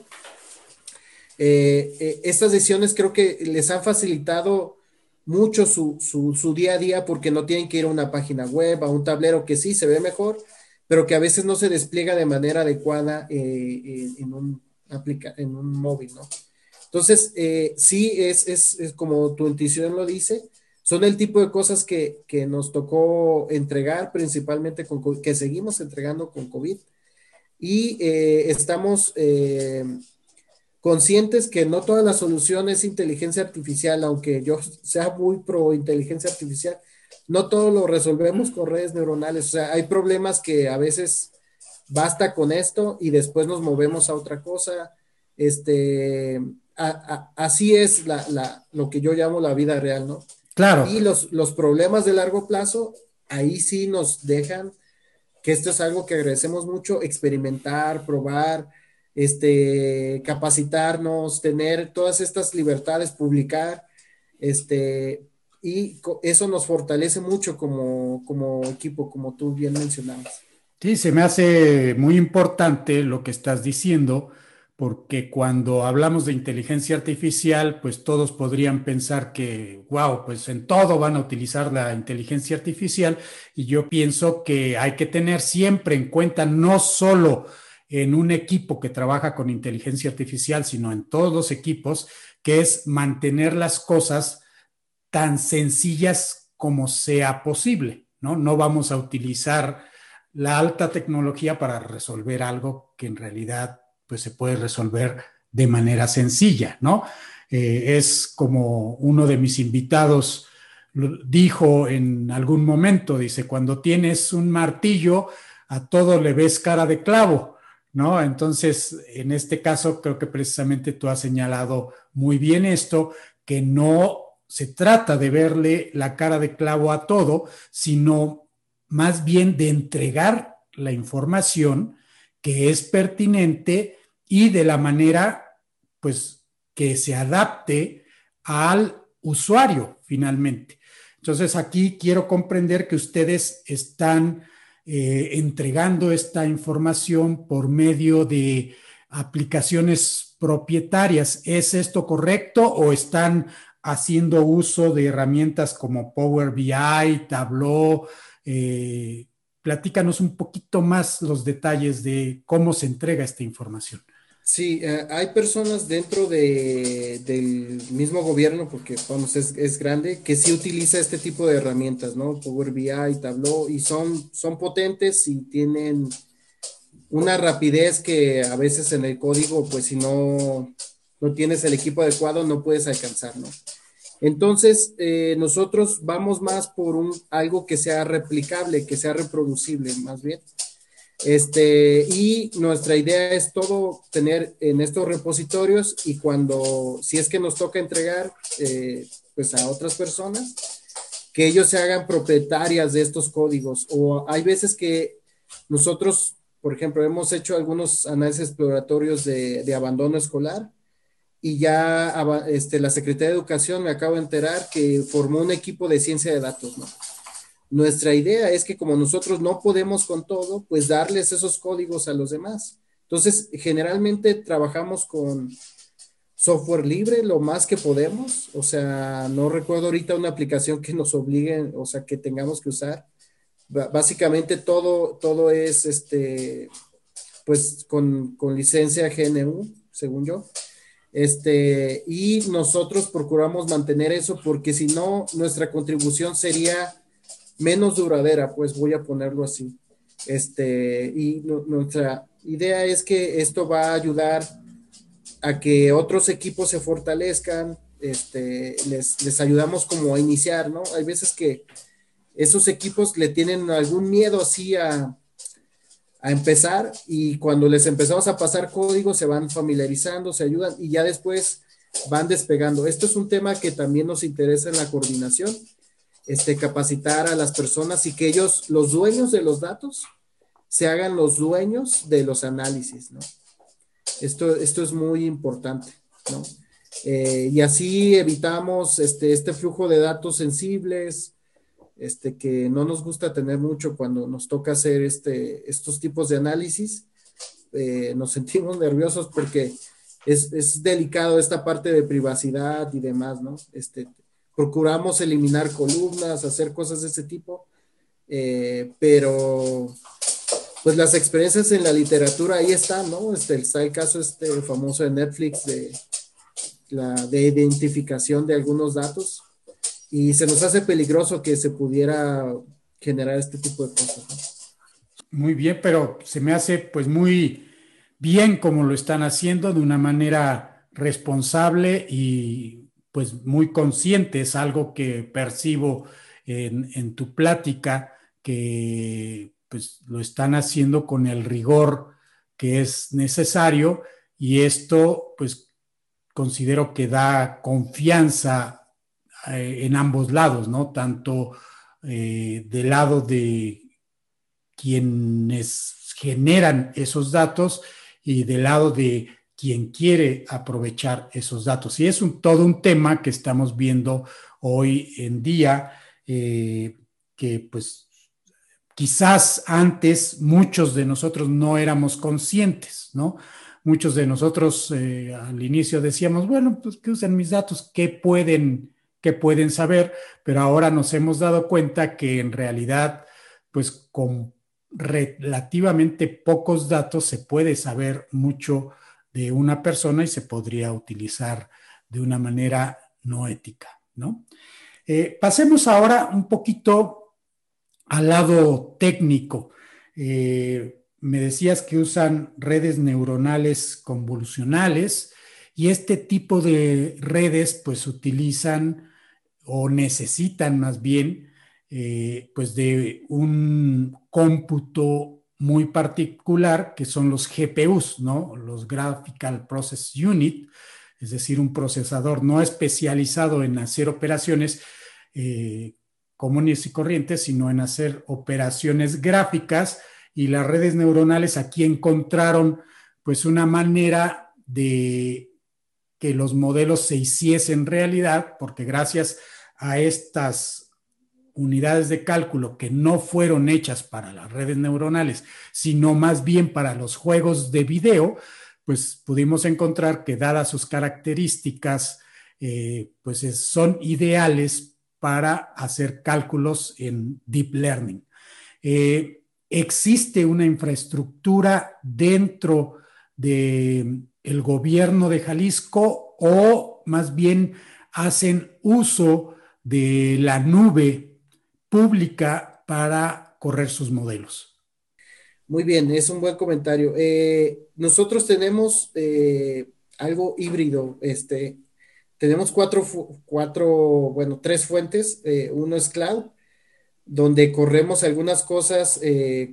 Eh, eh, estas decisiones creo que les han facilitado mucho su, su, día a día porque no tienen que ir a una página web, a un tablero que sí se ve mejor, pero que a veces no se despliega de manera adecuada eh, en, un aplica en un móvil, ¿no? Entonces, sí, es, es, es, como tu intuición lo dice, son el tipo de cosas que, que nos tocó entregar, principalmente con, que seguimos entregando con COVID y eh, estamos eh, conscientes que no toda la solución es inteligencia artificial, aunque yo sea muy pro inteligencia artificial, no todo lo resolvemos con redes neuronales. O sea, hay problemas que a veces basta con esto y después nos movemos a otra cosa. Este, así es la, lo que yo llamo la vida real, ¿no? Claro. Y los, los problemas de largo plazo, ahí sí nos dejan que esto es algo que agradecemos mucho, experimentar, probar, este, capacitarnos, tener todas estas libertades, publicar, este, y eso nos fortalece mucho como, como equipo, como tú bien mencionabas. Sí, se me hace muy importante lo que estás diciendo, porque cuando hablamos de inteligencia artificial, pues todos podrían pensar que, wow, pues en todo van a utilizar la inteligencia artificial y yo pienso que hay que tener siempre en cuenta no solo en un equipo que trabaja con inteligencia artificial, sino en todos los equipos, que es mantener las cosas tan sencillas como sea posible, ¿no? No vamos a utilizar la alta tecnología para resolver algo que en realidad pues se puede resolver de manera sencilla, ¿no? Eh, es como uno de mis invitados dijo en algún momento, dice, cuando tienes un martillo, a todo le ves cara de clavo, ¿no? Entonces, en este caso, creo que precisamente tú has señalado muy bien esto, que no se trata de verle la cara de clavo a todo, sino más bien de entregar la información que es pertinente y de la manera, pues, que se adapte al usuario finalmente. Entonces, aquí quiero comprender que ustedes están eh, entregando esta información por medio de aplicaciones propietarias. ¿Es esto correcto o están haciendo uso de herramientas como Power BI, Tableau. Eh, platícanos un poquito más los detalles de cómo se entrega esta información. Sí, eh, hay personas dentro de, del mismo gobierno, porque vamos, es, es, grande, que sí utiliza este tipo de herramientas, ¿no? Power BI, Tableau, y son, son potentes y tienen una rapidez que a veces en el código, pues si no, no tienes el equipo adecuado, no puedes alcanzar, ¿no? Entonces, eh, nosotros vamos más por un, algo que sea replicable, que sea reproducible, más bien. Este, y nuestra idea es todo tener en estos repositorios y cuando, si es que nos toca entregar, eh, pues a otras personas, que ellos se hagan propietarias de estos códigos. O hay veces que nosotros, por ejemplo, hemos hecho algunos análisis exploratorios de, abandono escolar y ya este, la Secretaría de Educación me acabo de enterar que formó un equipo de ciencia de datos, ¿no? Nuestra idea es que como nosotros no podemos con todo, pues darles esos códigos a los demás. Entonces, generalmente trabajamos con software libre lo más que podemos. O sea, no recuerdo ahorita una aplicación que nos obligue, o sea, que tengamos que usar. básicamente todo, todo es, este, pues, con, con licencia GNU, según yo. Este, y nosotros procuramos mantener eso porque si no, nuestra contribución sería menos duradera, pues voy a ponerlo así. Este, y nuestra idea es que esto va a ayudar a que otros equipos se fortalezcan, este, les, les ayudamos como a iniciar, ¿no? Hay veces que esos equipos le tienen algún miedo así a, a empezar y cuando les empezamos a pasar código se van familiarizando, se ayudan y ya después van despegando. Esto es un tema que también nos interesa en la coordinación, este, capacitar a las personas y que ellos, los dueños de los datos, se hagan los dueños de los análisis, ¿no? Esto, esto es muy importante, ¿no? Eh, y así evitamos este, este flujo de datos sensibles, este, que no nos gusta tener mucho cuando nos toca hacer este, estos tipos de análisis. Eh, nos sentimos nerviosos porque es, es, delicado esta parte de privacidad y demás, ¿no? Este, procuramos eliminar columnas, hacer cosas de ese tipo, eh, pero pues las experiencias en la literatura ahí están, ¿no? Este, está el caso este famoso de Netflix de la de identificación de algunos datos y se nos hace peligroso que se pudiera generar este tipo de cosas. Muy bien, pero se me hace pues muy bien como lo están haciendo de una manera responsable y pues muy consciente, es algo que percibo en, tu plática, que pues lo están haciendo con el rigor que es necesario y esto pues considero que da confianza eh, en ambos lados, ¿no? Tanto eh, del lado de quienes generan esos datos y del lado de quien quiere aprovechar esos datos. Y es todo un tema que estamos viendo hoy en día, eh, que pues quizás antes muchos de nosotros no éramos conscientes, ¿no? Muchos de nosotros al inicio decíamos, bueno, pues que usen mis datos, ¿qué pueden que pueden saber, pero ahora nos hemos dado cuenta que en realidad, pues con relativamente pocos datos se puede saber mucho de una persona y se podría utilizar de una manera no ética, ¿no? Eh, pasemos ahora un poquito al lado técnico. Eh, me decías que usan redes neuronales convolucionales y este tipo de redes pues utilizan o necesitan más bien eh, pues de un cómputo muy particular que son los GPUs, ¿no? Los Graphical Process Unit, es decir, un procesador no especializado en hacer operaciones eh, comunes y corrientes, sino en hacer operaciones gráficas y las redes neuronales aquí encontraron pues una manera de que los modelos se hiciesen realidad, porque gracias a estas unidades de cálculo que no fueron hechas para las redes neuronales, sino más bien para los juegos de video, pues pudimos encontrar que dadas sus características eh, pues son ideales para hacer cálculos en deep learning. Eh, existe una infraestructura dentro del el gobierno de Jalisco o más bien hacen uso de la nube pública para correr sus modelos. Muy bien, es un buen comentario. Eh, nosotros tenemos eh, algo híbrido. Este, tenemos cuatro, cuatro, bueno, tres fuentes. Eh, uno es cloud, donde corremos algunas cosas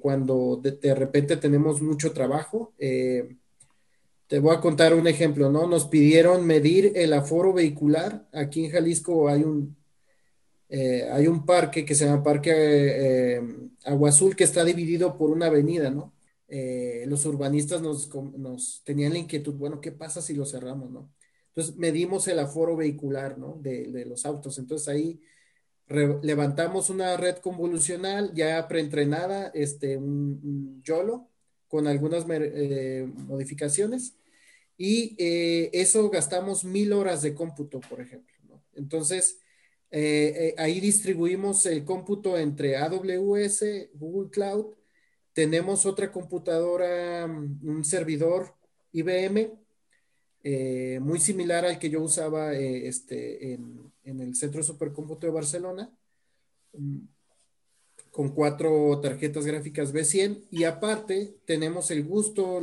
cuando de, repente tenemos mucho trabajo. te voy a contar un ejemplo, ¿no? Nos pidieron medir el aforo vehicular. Aquí en Jalisco hay un, eh, hay un parque que se llama Parque eh, Agua Azul que está dividido por una avenida, ¿no? Eh, los urbanistas nos, tenían la inquietud, bueno, ¿qué pasa si lo cerramos, no? Entonces medimos el aforo vehicular, ¿no? De, los autos. Entonces ahí levantamos una red convolucional ya preentrenada, este, un, YOLO con algunas modificaciones y eso gastamos mil horas de cómputo, por ejemplo. Entonces, eh, eh, ahí distribuimos el cómputo entre AWS, Google Cloud. Tenemos otra computadora, mm, un servidor IBM, eh, muy similar al que yo usaba este, en, el Centro de Supercómputo de Barcelona, mm, con cuatro tarjetas gráficas B100. Y aparte, tenemos el gusto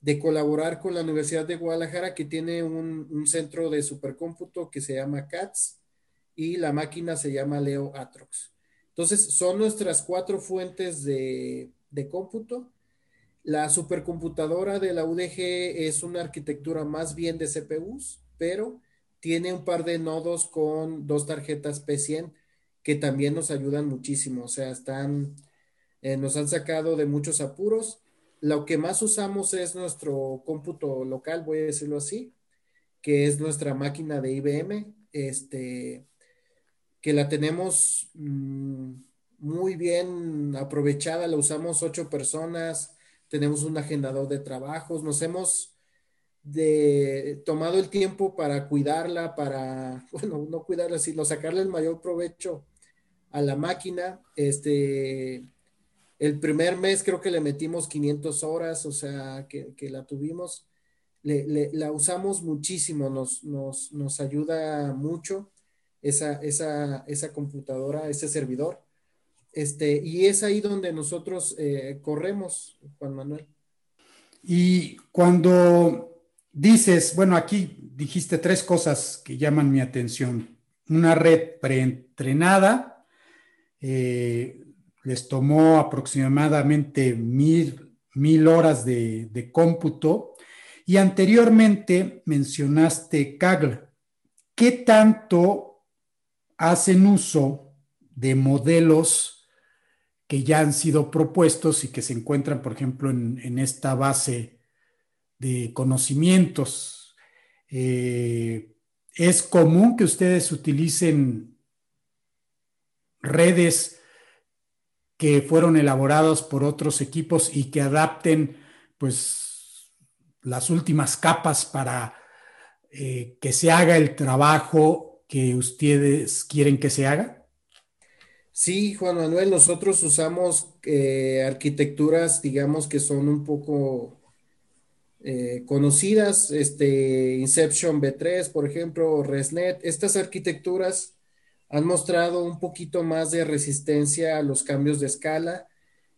de colaborar con la Universidad de Guadalajara, que tiene un, un centro de supercómputo que se llama CATS y la máquina se llama Leo Atrox. Entonces, son nuestras cuatro fuentes de, cómputo. La supercomputadora de la UDG es una arquitectura más bien de CPUs, pero tiene un par de nodos con dos tarjetas P100 que también nos ayudan muchísimo. O sea, están, eh, nos han sacado de muchos apuros. Lo que más usamos es nuestro cómputo local, voy a decirlo así, que es nuestra máquina de IBM. Este, que la tenemos mm, muy bien aprovechada, la usamos ocho personas, tenemos un agendador de trabajos, nos hemos de, tomado el tiempo para cuidarla, para, bueno, no cuidarla, sino sacarle el mayor provecho a la máquina. Este, el primer mes creo que le metimos 500 horas, o sea, que, la tuvimos, la usamos muchísimo, nos, nos, nos ayuda mucho esa, esa, esa computadora, ese servidor. Este, y es ahí donde nosotros eh, corremos, Juan Manuel. Y cuando dices, bueno, aquí dijiste tres cosas que llaman mi atención. Una red preentrenada, eh, les tomó aproximadamente mil, mil horas de, de, cómputo. Y anteriormente mencionaste Kaggle. ¿Qué tanto hacen uso de modelos que ya han sido propuestos y que se encuentran, por ejemplo, en, esta base de conocimientos. Eh, es común que ustedes utilicen redes que fueron elaboradas por otros equipos y que adapten pues las últimas capas para eh, que se haga el trabajo que ustedes quieren que se haga? Sí, Juan Manuel, nosotros usamos eh, arquitecturas, digamos, que son un poco eh, conocidas, este, Inception B3, por ejemplo, ResNet. Estas arquitecturas han mostrado un poquito más de resistencia a los cambios de escala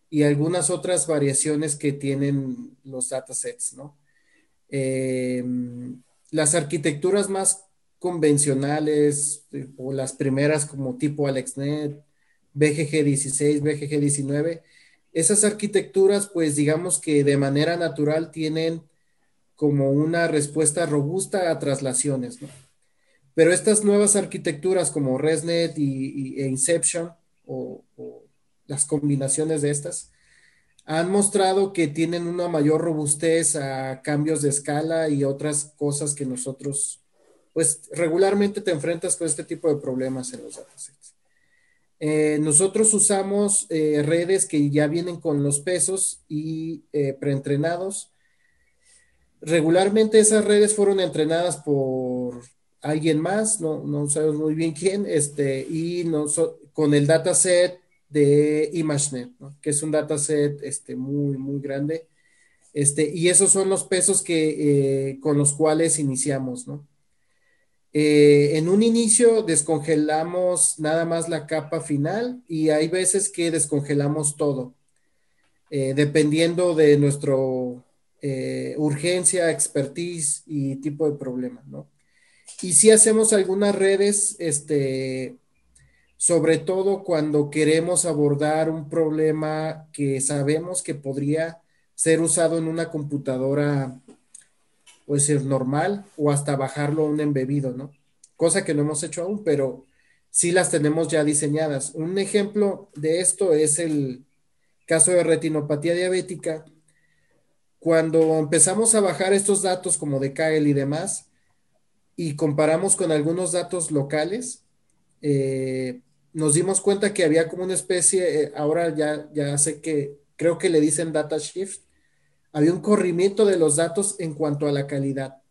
y algunas otras variaciones que tienen los datasets, ¿no? Eh, las arquitecturas más convencionales o las primeras como tipo AlexNet, BGG 16, BGG 19, esas arquitecturas pues digamos que de manera natural tienen como una respuesta robusta a traslaciones, ¿no? Pero estas nuevas arquitecturas como ResNet y, e Inception o las combinaciones de estas han mostrado que tienen una mayor robustez a cambios de escala y otras cosas que nosotros pues regularmente te enfrentas con este tipo de problemas en los datasets. Eh, nosotros usamos eh, redes que ya vienen con los pesos y eh, preentrenados. Regularmente esas redes fueron entrenadas por alguien más, no, no sabemos muy bien quién, este, y con el dataset de ImageNet, que es un dataset este, muy, muy grande. Este, y esos son los pesos que, con los cuales iniciamos, ¿no? Eh, en un inicio descongelamos nada más la capa final y hay veces que descongelamos todo, eh, dependiendo de nuestra urgencia, expertise y tipo de problema, ¿no? Y si hacemos algunas redes, este, sobre todo cuando queremos abordar un problema que sabemos que podría ser usado en una computadora, puede ser normal, o hasta bajarlo a un embebido, ¿no? Cosa que no hemos hecho aún, pero sí las tenemos ya diseñadas. Un ejemplo de esto es el caso de retinopatía diabética. Cuando empezamos a bajar estos datos como de KL y demás, y comparamos con algunos datos locales, eh, nos dimos cuenta que había como una especie, eh, ahora ya, ya sé que creo que le dicen data shift, había un corrimiento de los datos en cuanto a la calidad.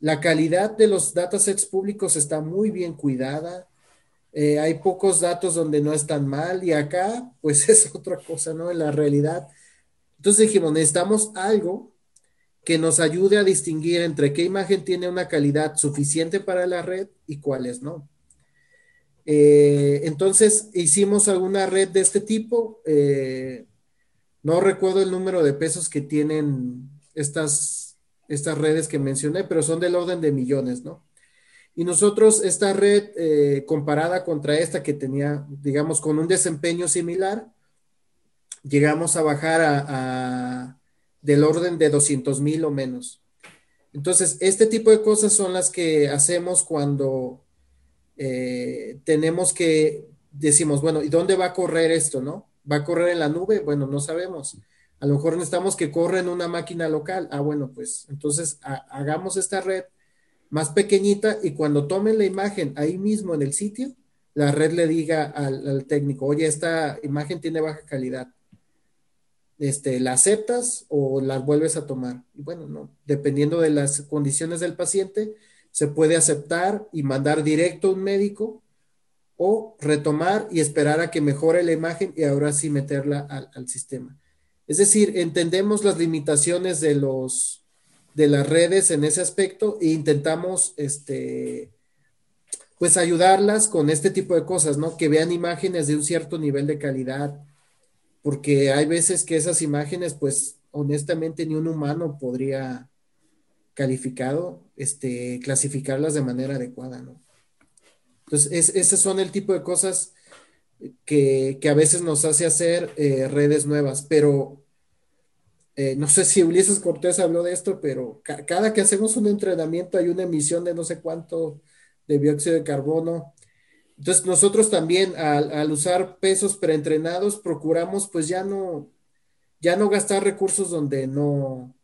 La calidad de los datasets públicos está muy bien cuidada. Eh, hay pocos datos donde no están mal y acá pues es otra cosa, ¿no? En la realidad. Entonces dijimos, necesitamos algo que nos ayude a distinguir entre qué imagen tiene una calidad suficiente para la red y cuáles no. Eh, entonces hicimos alguna red de este tipo. Eh, no recuerdo el número de pesos que tienen estas, estas redes que mencioné, pero son del orden de millones, ¿no? Y nosotros, esta red eh, comparada contra esta que tenía, digamos, con un desempeño similar, llegamos a bajar a, del orden de 200 mil o menos. Entonces, este tipo de cosas son las que hacemos cuando eh, tenemos que, decimos, bueno, ¿y dónde va a correr esto, no? ¿Va a correr en la nube? Bueno, no sabemos. A lo mejor necesitamos que corra en una máquina local. Ah, bueno, pues entonces hagamos esta red más pequeñita y cuando tomen la imagen ahí mismo en el sitio, la red le diga al, técnico, oye, esta imagen tiene baja calidad. Este, ¿La aceptas o la vuelves a tomar? Y bueno, no, dependiendo de las condiciones del paciente, se puede aceptar y mandar directo a un médico o retomar y esperar a que mejore la imagen y ahora sí meterla al, sistema. Es decir, entendemos las limitaciones de los de las redes en ese aspecto e intentamos este pues ayudarlas con este tipo de cosas, ¿no? Que vean imágenes de un cierto nivel de calidad, porque hay veces que esas imágenes, pues honestamente ni un humano podría calificado, este, clasificarlas de manera adecuada, ¿no? Entonces, esos son el tipo de cosas que, a veces nos hace hacer eh, redes nuevas, pero eh, no sé si Ulises Cortés habló de esto, pero cada que hacemos un entrenamiento hay una emisión de no sé cuánto de dióxido de carbono. Entonces, nosotros también al, al usar pesos preentrenados procuramos pues ya no, ya no gastar recursos donde no,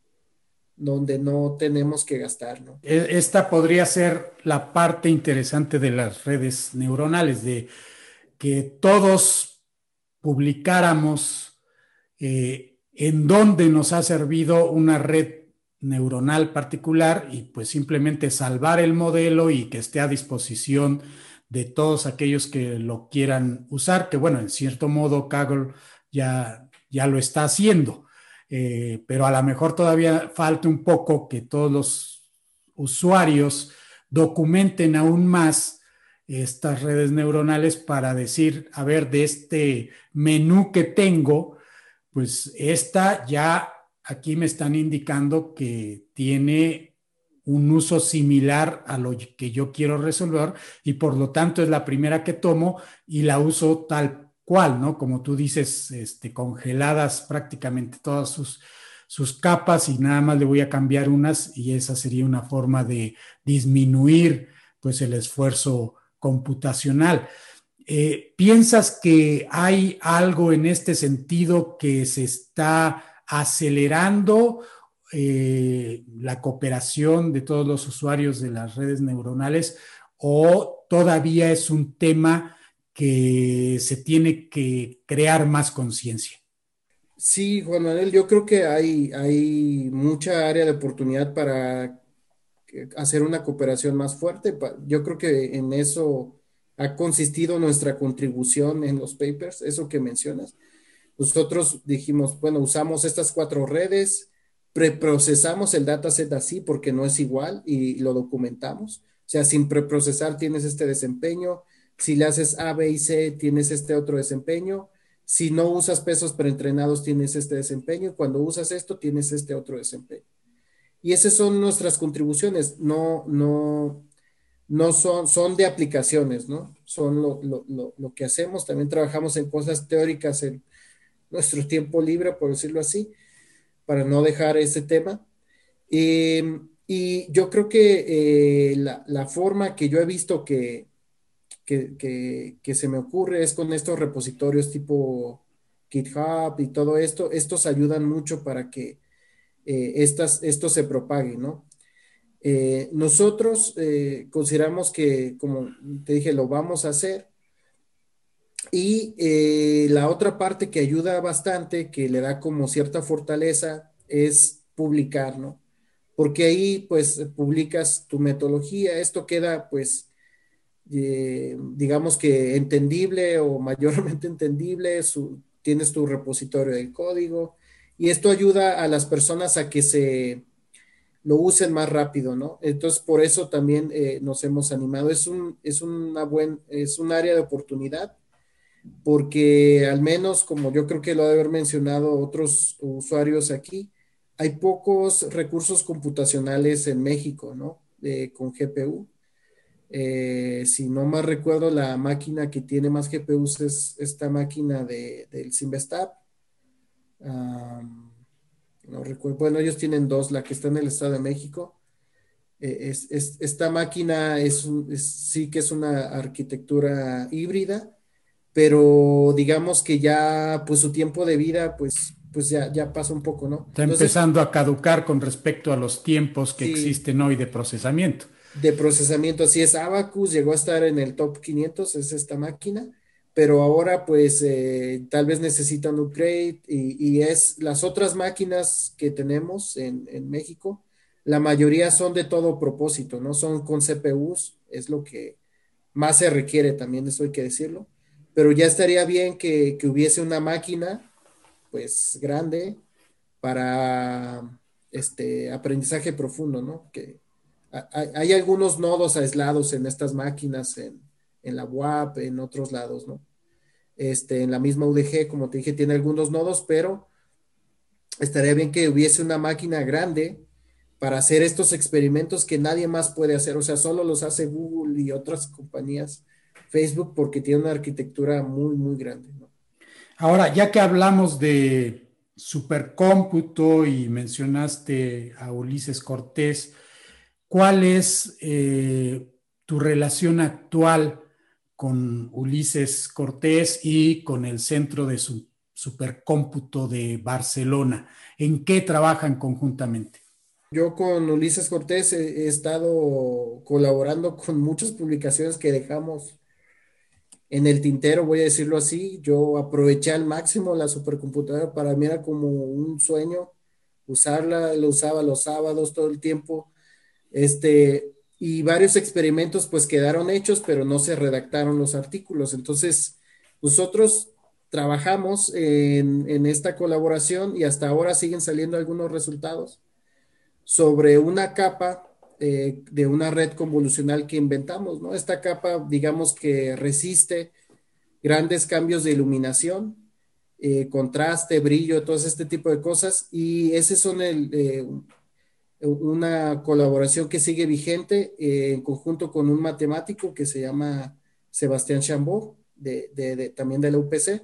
donde no tenemos que gastar. ¿no? E, esta podría ser la parte interesante de las redes neuronales, de que todos publicáramos eh, en dónde nos ha servido una red neuronal particular y pues simplemente salvar el modelo y que esté a disposición de todos aquellos que lo quieran usar, que bueno, en cierto modo Kaggle ya, ya lo está haciendo. Eh, pero a lo mejor todavía falta un poco que todos los usuarios documenten aún más estas redes neuronales para decir, a ver, de este menú que tengo, pues esta ya aquí me están indicando que tiene un uso similar a lo que yo quiero resolver y por lo tanto es la primera que tomo y la uso tal cual, ¿no? Como tú dices, este, congeladas prácticamente todas sus, sus capas y nada más le voy a cambiar unas y esa sería una forma de disminuir pues el esfuerzo computacional. Eh, ¿Piensas que hay algo en este sentido que se está acelerando eh, la cooperación de todos los usuarios de las redes neuronales o todavía es un tema que se tiene que crear más conciencia. Sí, Juan Manuel, yo creo que hay, hay mucha área de oportunidad para hacer una cooperación más fuerte. Yo creo que en eso ha consistido nuestra contribución en los papers, eso que mencionas. Nosotros dijimos, bueno, usamos estas cuatro redes, preprocesamos el dataset así porque no es igual y lo documentamos. O sea, sin preprocesar tienes este desempeño, si le haces A, B y C tienes este otro desempeño, si no usas pesos preentrenados tienes este desempeño, y cuando usas esto tienes este otro desempeño. Y esas son nuestras contribuciones, no, no, no son, son de aplicaciones, ¿no? Son lo, lo, lo, que hacemos. También trabajamos en cosas teóricas en nuestro tiempo libre, por decirlo así, para no dejar ese tema. Em, y yo creo que eh, la, la, forma que yo he visto que, que, se me ocurre es con estos repositorios tipo GitHub y todo esto. Estos ayudan mucho para que eh, estas, esto se propague, ¿no? Eh, nosotros eh, consideramos que, como te dije, lo vamos a hacer. Y la otra parte que ayuda bastante, que le da como cierta fortaleza, es publicar, ¿no? Porque ahí, pues, publicas tu metodología, esto queda, pues, digamos que entendible o mayormente entendible, tienes tu repositorio de código, y esto ayuda a las personas a que se lo usen más rápido, ¿no? Entonces, por eso también eh, nos hemos animado. Es un, es una buen, es un área de oportunidad, porque al menos, como yo creo que lo ha de haber mencionado otros usuarios aquí, hay pocos recursos computacionales en México, ¿no? con GPU. Eh, si no más recuerdo, la máquina que tiene más GPUs es esta máquina de, del Simvestab no recuerdo, bueno, ellos tienen dos, la que está en el Estado de México. Eh, es, esta máquina es, sí que es una arquitectura híbrida, pero digamos que ya, pues su tiempo de vida, pues, pues ya, ya pasa un poco, ¿no? Está empezando a caducar con respecto a los tiempos que existen hoy de procesamiento. De procesamiento, así es. Abacus llegó a estar en el top 500, es esta máquina pero ahora pues eh, tal vez necesitan upgrade y, es las otras máquinas que tenemos en, México, la mayoría son de todo propósito, ¿no? Son con CPUs, es lo que más se requiere también, eso hay que decirlo, pero ya estaría bien que, hubiese una máquina pues grande para este aprendizaje profundo, ¿no? Que hay, algunos nodos aislados en estas máquinas, en, en la WAP, en otros lados, ¿no? Este, en la misma UDG, como te dije, tiene algunos nodos, pero estaría bien que hubiese una máquina grande para hacer estos experimentos que nadie más puede hacer, o sea, solo los hace Google y otras compañías, Facebook, porque tiene una arquitectura muy, muy grande. Ahora, ya que hablamos de supercómputo y mencionaste a Ulises Cortés, ¿cuál es eh, tu relación actual con Ulises Cortés y con el Centro de Supercómputo de Barcelona? ¿En qué trabajan conjuntamente? Yo con Ulises Cortés he, estado colaborando con muchas publicaciones que dejamos en el tintero, voy a decirlo así. Yo aproveché al máximo la supercomputadora, para mí era como un sueño usarla, lo usaba los sábados todo el tiempo. Este, y varios experimentos pues quedaron hechos, pero no se redactaron los artículos. Entonces, nosotros trabajamos en, esta colaboración y hasta ahora siguen saliendo algunos resultados sobre una capa eh, de una red convolucional que inventamos, ¿no? Esta capa, digamos que resiste grandes cambios de iluminación, eh, contraste, brillo, todo este tipo de cosas, y ese son el, eh, una colaboración que sigue vigente eh, en conjunto con un matemático que se llama Sebastián Chambó, de, también de la UPC,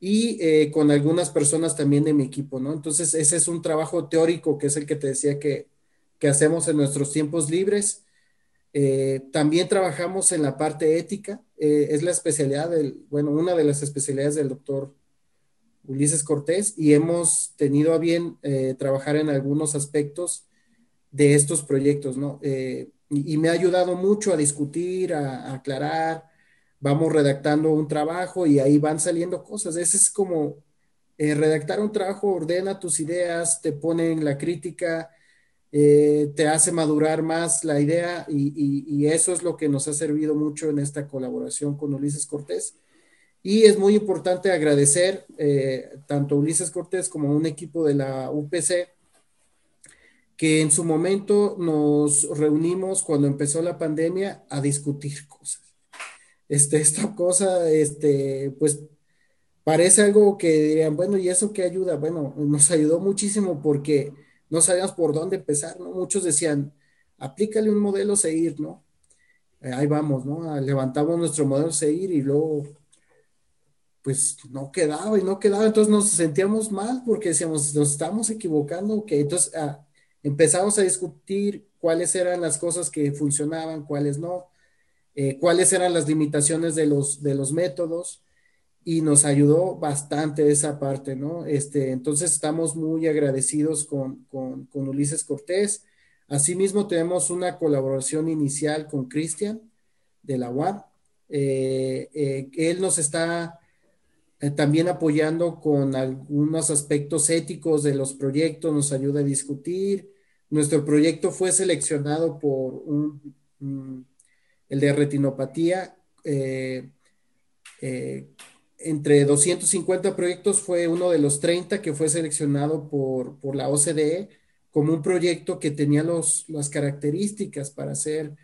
y eh, con algunas personas también de mi equipo, ¿no? Entonces, ese es un trabajo teórico que es el que te decía que, hacemos en nuestros tiempos libres. Eh, también trabajamos en la parte ética, es la especialidad del, bueno, una de las especialidades del doctor Ulises Cortés y hemos tenido a bien trabajar en algunos aspectos de estos proyectos, ¿no? Eh, y, me ha ayudado mucho a discutir, a, aclarar, vamos redactando un trabajo y ahí van saliendo cosas. Ese es como eh, redactar un trabajo, ordena tus ideas, te ponen la crítica, eh, te hace madurar más la idea y, eso es lo que nos ha servido mucho en esta colaboración con Ulises Cortés. Y es muy importante agradecer tanto a Ulises Cortés como a un equipo de la UPC que en su momento nos reunimos cuando empezó la pandemia a discutir cosas. Este, esta cosa, este, pues parece algo que dirían, bueno, ¿y eso qué ayuda? Bueno, nos ayudó muchísimo porque no sabíamos por dónde empezar, ¿no? Muchos decían, aplícale un modelo seguir, ¿no? Eh, ahí vamos, ¿no? Ah, levantamos nuestro modelo seguir y luego, pues no quedaba y no quedaba, entonces nos sentíamos mal porque decíamos, nos estamos equivocando, que entonces ah, empezamos a discutir cuáles eran las cosas que funcionaban, cuáles no, eh, cuáles eran las limitaciones de los, de los métodos y nos ayudó bastante esa parte, ¿no? Este, entonces estamos muy agradecidos con, con, Ulises Cortés. Asimismo, tenemos una colaboración inicial con Cristian de la UAP. Eh, eh, él nos está eh, también apoyando con algunos aspectos éticos de los proyectos, nos ayuda a discutir. Nuestro proyecto fue seleccionado por el de retinopatía entre 250 proyectos fue uno de los 30 que fue seleccionado por, la OCDE como un proyecto que tenía los, las características para ser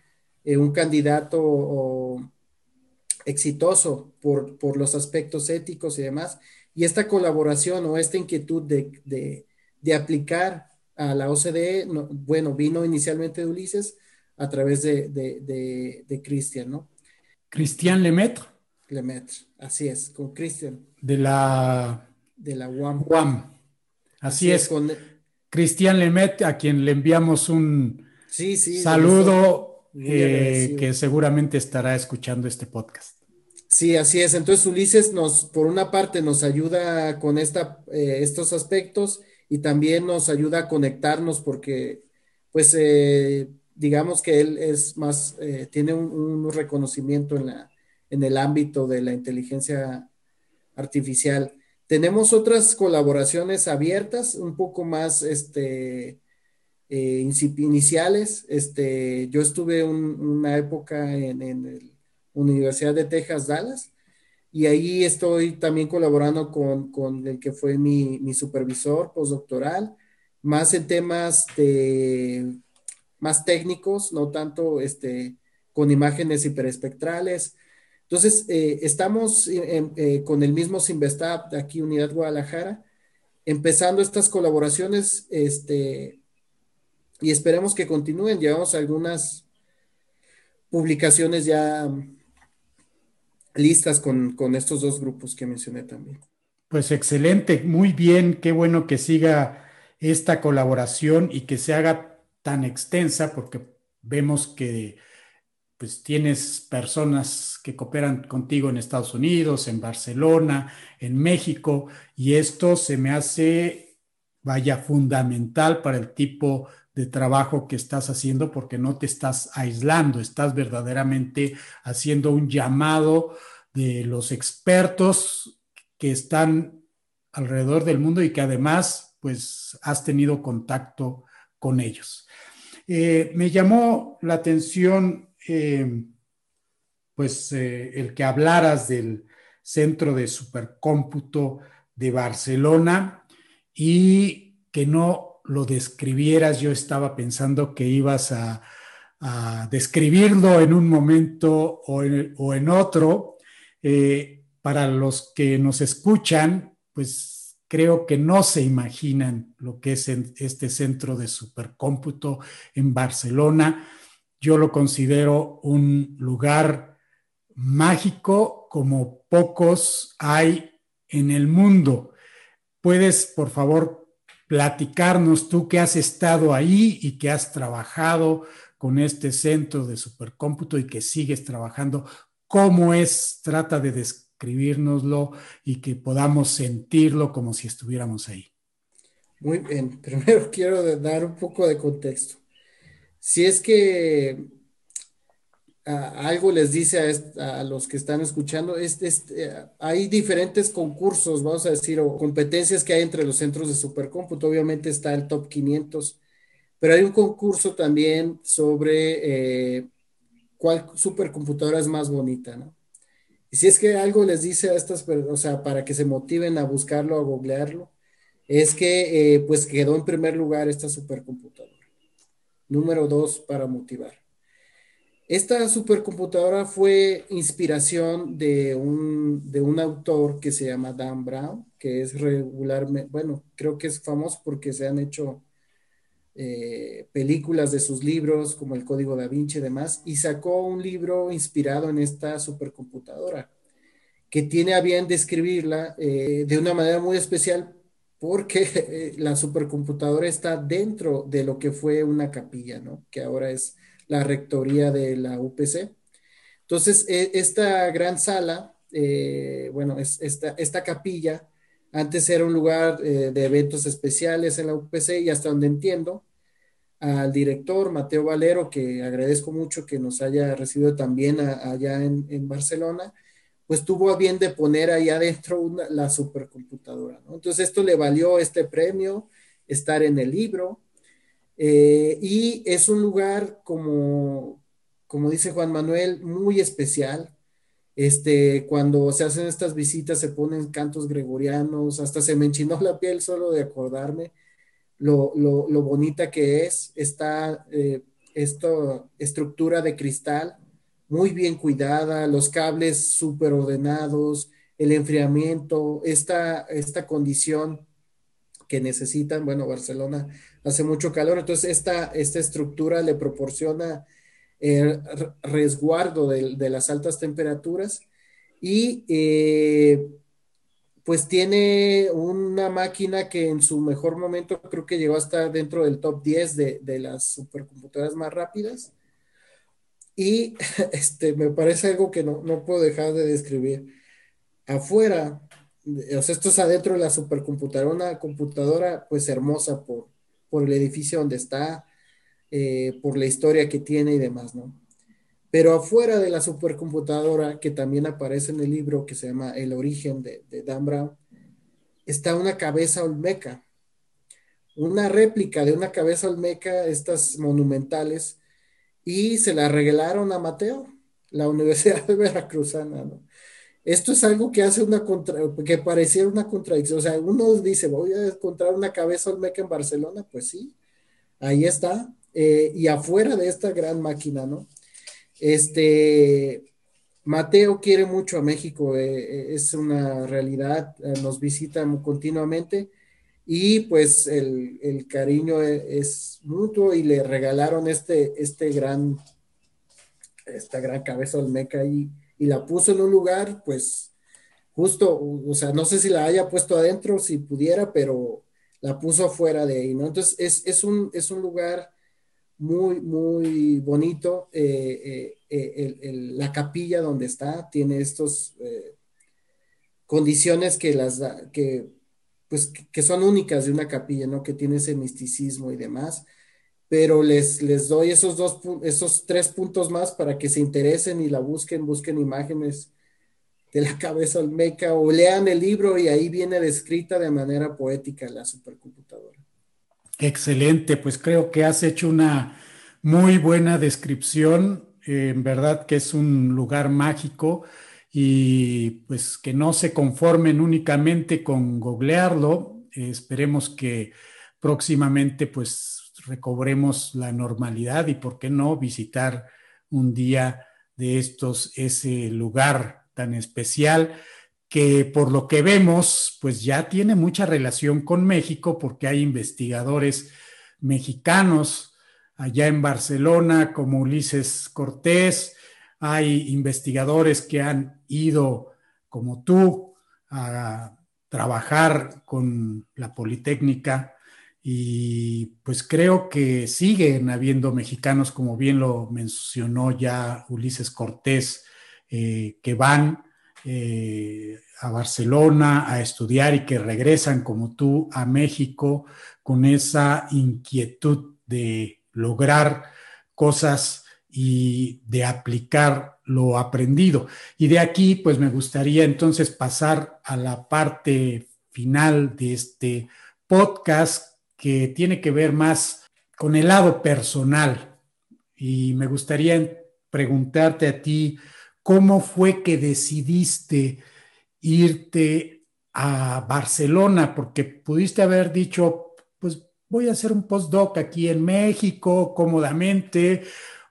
eh, un candidato exitoso por, los aspectos éticos y demás. Y esta colaboración o esta inquietud de, aplicar a la OCDE, bueno, vino inicialmente de Ulises a través de, Cristian, ¿no? Cristian Lemaitre. Lemaitre, así es, con Cristian. De la... De la UAM. UAM. Así, es. Con... Cristian Lemaitre, a quien le enviamos un saludo eh, que seguramente estará escuchando este podcast. Sí, así es. Entonces Ulises nos, por una parte, nos ayuda con esta, eh, estos aspectos y también nos ayuda a conectarnos porque, pues, eh, digamos que él es más, tiene un reconocimiento en la, en el ámbito de la inteligencia artificial. Tenemos otras colaboraciones abiertas, un poco más este, eh, iniciales. Este, yo estuve una época en, la Universidad de Texas, Dallas, y ahí estoy también colaborando con, el que fue mi, mi, supervisor postdoctoral, más en temas de, más técnicos, no tanto este, con imágenes hiperespectrales, entonces, eh, estamos eh, con el mismo Sinvestab de aquí, Unidad Guadalajara, empezando estas colaboraciones este, y esperemos que continúen. Llevamos algunas publicaciones ya listas con, con estos dos grupos que mencioné también. Pues excelente, muy bien, qué bueno que siga esta colaboración y que se haga tan extensa porque vemos que pues tienes personas que cooperan contigo en Estados Unidos, en Barcelona, en México, y esto se me hace, vaya, fundamental para el tipo de trabajo que estás haciendo porque no te estás aislando, estás verdaderamente haciendo un llamado de los expertos que están alrededor del mundo y que además, pues, has tenido contacto con ellos. Eh, me llamó la atención pues eh, el que hablaras del Centro de Supercómputo de Barcelona y que no lo describieras. Yo estaba pensando que ibas a, describirlo en un momento o en, otro. Eh, para los que nos escuchan, pues creo que no se imaginan lo que es este centro de supercómputo en Barcelona yo lo considero un lugar mágico como pocos hay en el mundo. ¿Puedes, por favor, platicarnos tú que has estado ahí y que has trabajado con este centro de supercómputo y que sigues trabajando? ¿Cómo es? Trata de describirnoslo y que podamos sentirlo como si estuviéramos ahí. Muy bien, primero quiero dar un poco de contexto si es que algo les dice a, los que están escuchando, hay diferentes concursos, vamos a decir, o competencias que hay entre los centros de supercómputo. Obviamente está el top 500 pero hay un concurso también sobre eh, cuál supercomputadora es más bonita, ¿no? Y si es que algo les dice a estas personas, o sea, para que se motiven a buscarlo, a googlearlo, es que eh, pues quedó en primer lugar esta supercomputadora. Número dos, para motivar. Esta supercomputadora fue inspiración de un, de un autor que se llama Dan Brown, que es regularmente, bueno, creo que es famoso porque se han hecho eh, películas de sus libros, como El Código da Vinci y demás, y sacó un libro inspirado en esta supercomputadora, que tiene a bien describirla eh, de una manera muy especial porque eh, la supercomputadora está dentro de lo que fue una capilla, ¿no? Que ahora es la rectoría de la UPC. Entonces, e, esta gran sala, eh, bueno, es, esta, esta, capilla, antes era un lugar eh, de eventos especiales en la UPC y hasta donde entiendo, al director Mateo Valero, que agradezco mucho que nos haya recibido también allá en, Barcelona, pues tuvo a bien de poner ahí adentro la supercomputadora. Entonces esto le valió este premio, estar en el libro, eh, y es un lugar, como, como dice Juan Manuel, muy especial. Este, cuando se hacen estas visitas se ponen cantos gregorianos, hasta se me enchinó la piel solo de acordarme lo, bonita que es. Está eh, esta estructura de cristal muy bien cuidada, los cables súper ordenados, el enfriamiento, esta, esta condición que necesitan. Bueno, Barcelona hace mucho calor, entonces esta, esta estructura le proporciona el resguardo de, las altas temperaturas y eh, pues tiene una máquina que en su mejor momento creo que llegó hasta dentro del top 10 de, de las supercomputadoras más rápidas. Y este, me parece algo que no, no puedo dejar de describir. Afuera o sea, esto es adentro de la supercomputadora, una computadora pues hermosa por, por el edificio donde está, eh, por la historia que tiene y demás, ¿no? Pero afuera de la supercomputadora, que también aparece en el libro que se llama El origen de, de Dan Brown, está una cabeza olmeca, una réplica de una cabeza olmeca, estas monumentales, y se la regalaron a Mateo, la Universidad de Veracruzana, ¿no? Esto es algo que hace una que pareciera una contradicción. O sea, uno dice, voy a encontrar una cabeza olmeca en Barcelona, pues sí, ahí está. Eh, y afuera de esta gran máquina, ¿no? Este, Mateo quiere mucho a México, eh, eh, es una realidad, nos visita continuamente y pues el, cariño es, mutuo y le regalaron este, este gran, esta gran cabeza olmeca y y la puso en un lugar, pues justo, o sea, no sé si la haya puesto adentro, si pudiera, pero la puso afuera de ahí, ¿no? Entonces es, un, es un lugar muy, muy bonito. Eh, eh, eh, la capilla donde está tiene estos condiciones que las que pues que son únicas de una capilla, ¿no? Que tiene ese misticismo y demás pero les, les doy esos dos, esos tres puntos más para que se interesen y la busquen, busquen imágenes de la cabeza olmeca o lean el libro y ahí viene descrita de manera poética la supercomputadora. Excelente, pues creo que has hecho una muy buena descripción. en verdad que es un lugar mágico y pues que no se conformen únicamente con googlearlo. esperemos que próximamente pues recobremos la normalidad y, ¿por qué no, visitar un día de estos ese lugar tan especial que por lo que vemos, pues ya tiene mucha relación con México porque hay investigadores mexicanos allá en Barcelona como Ulises Cortés, hay investigadores que han ido como tú a trabajar con la Politécnica y pues creo que siguen habiendo mexicanos, como bien lo mencionó ya Ulises Cortés, eh, que van eh, a Barcelona a estudiar y que regresan como tú a México con esa inquietud de lograr cosas y de aplicar lo aprendido. Y de aquí, pues me gustaría entonces pasar a la parte final de este podcast que tiene que ver más con el lado personal. Y me gustaría preguntarte a ti, ¿cómo fue que decidiste irte a Barcelona? Porque pudiste haber dicho, pues voy a hacer un postdoc aquí en México cómodamente,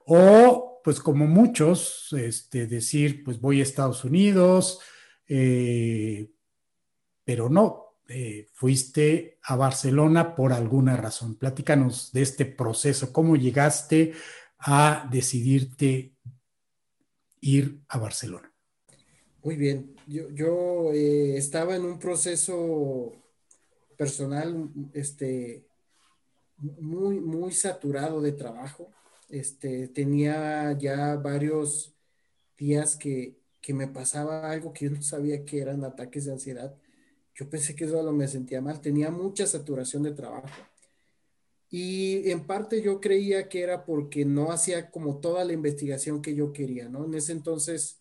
o pues como muchos, este, decir, pues voy a Estados Unidos, eh, pero no, eh, fuiste a Barcelona por alguna razón. Platícanos de este proceso, cómo llegaste a decidirte ir a Barcelona. Muy bien, yo, eh, estaba en un proceso personal este, muy, muy saturado de trabajo. Este, tenía ya varios días que, que me pasaba algo que yo no sabía que eran ataques de ansiedad yo pensé que solo me sentía mal, tenía mucha saturación de trabajo. Y en parte yo creía que era porque no hacía como toda la investigación que yo quería, ¿no? En ese entonces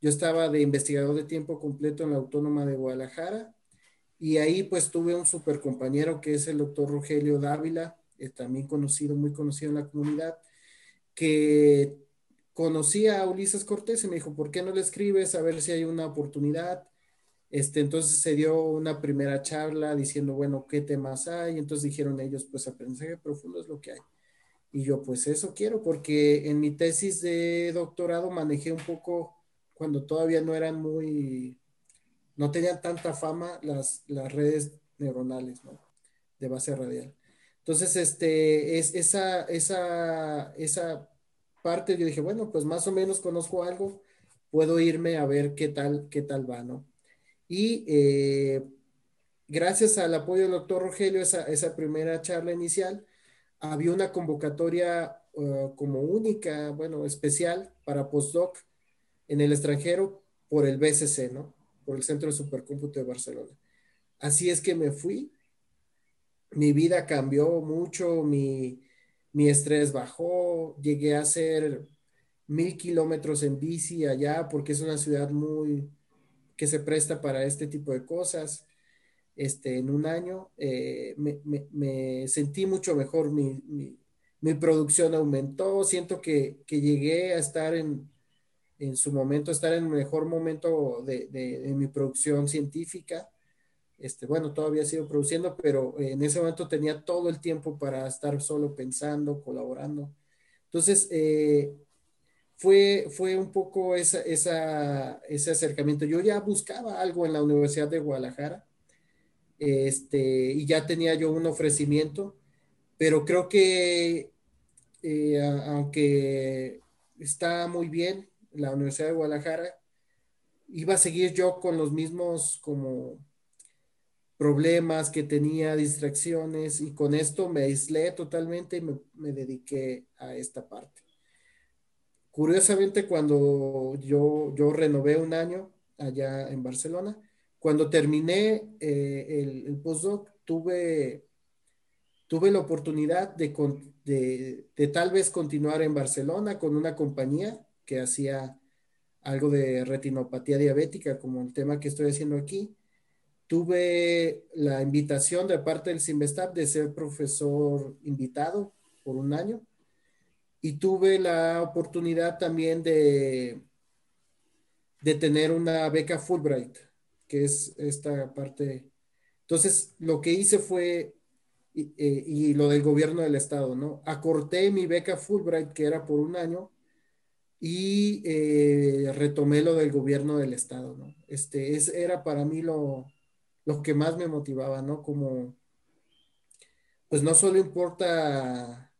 yo estaba de investigador de tiempo completo en la Autónoma de Guadalajara y ahí pues tuve un super compañero que es el doctor Rogelio Dávila, eh, también conocido, muy conocido en la comunidad, que conocía a Ulises Cortés y me dijo, ¿por qué no le escribes a ver si hay una oportunidad? Este, entonces se dio una primera charla diciendo, bueno, ¿qué temas hay? Entonces dijeron ellos, pues aprendizaje profundo es lo que hay. Y yo, pues eso quiero, porque en mi tesis de doctorado manejé un poco, cuando todavía no eran muy, no tenían tanta fama las, las redes neuronales, ¿no? De base radial. Entonces, este, es, esa, esa, esa parte, yo dije, bueno, pues más o menos conozco algo, puedo irme a ver qué tal, qué tal va, ¿no? Y eh, gracias al apoyo del doctor Rogelio, esa, esa, primera charla inicial, había una convocatoria uh, como única, bueno, especial para postdoc en el extranjero por el BCC, ¿no? Por el Centro de Supercómputo de Barcelona. Así es que me fui. Mi vida cambió mucho, mi, mi estrés bajó, llegué a hacer mil kilómetros en bici allá porque es una ciudad muy, que se presta para este tipo de cosas. Este, en un año eh, me, sentí mucho mejor, mi, producción aumentó, siento que, llegué a estar en, en, su momento, estar en el mejor momento de, mi producción científica. Este, bueno, todavía sigo produciendo, pero en ese momento tenía todo el tiempo para estar solo pensando, colaborando. Entonces, eh, fue, fue un poco esa, ese acercamiento. Yo ya buscaba algo en la Universidad de Guadalajara este, y ya tenía yo un ofrecimiento, pero creo que eh, aunque está muy bien la Universidad de Guadalajara, iba a seguir yo con los mismos como problemas que tenía, distracciones, y con esto me aislé totalmente y me dediqué a esta parte. Curiosamente, cuando yo, yo renové un año allá en Barcelona, cuando terminé eh, el, postdoc, tuve, tuve la oportunidad de, de, tal vez continuar en Barcelona con una compañía que hacía algo de retinopatía diabética, como el tema que estoy haciendo aquí. Tuve la invitación de parte del CIMBESTAP de ser profesor invitado por un año y tuve la oportunidad también de, de tener una beca Fulbright, que es esta parte. Entonces, lo que hice fue, y, eh, lo del gobierno del estado, ¿no? Acorté mi beca Fulbright, que era por un año, y eh, retomé lo del gobierno del estado, ¿no? Este, es, era para mí lo, lo que más me motivaba, ¿no? Como, pues no solo importa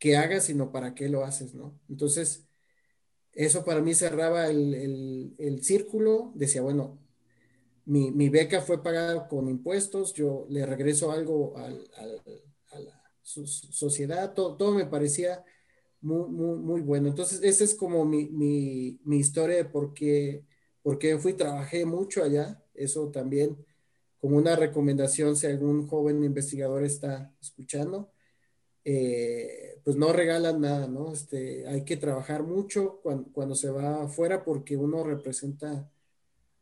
qué hagas, sino para qué lo haces, ¿no? Entonces, eso para mí cerraba el, círculo, decía, bueno, mi, beca fue pagada con impuestos, yo le regreso algo a la sociedad, todo, me parecía muy, muy, bueno. Entonces, esa es como mi, historia de por qué, por qué fui, trabajé mucho allá, eso también como una recomendación si algún joven investigador está escuchando eh, pues no regalan nada, ¿no? Este, hay que trabajar mucho cuando, se va afuera porque uno representa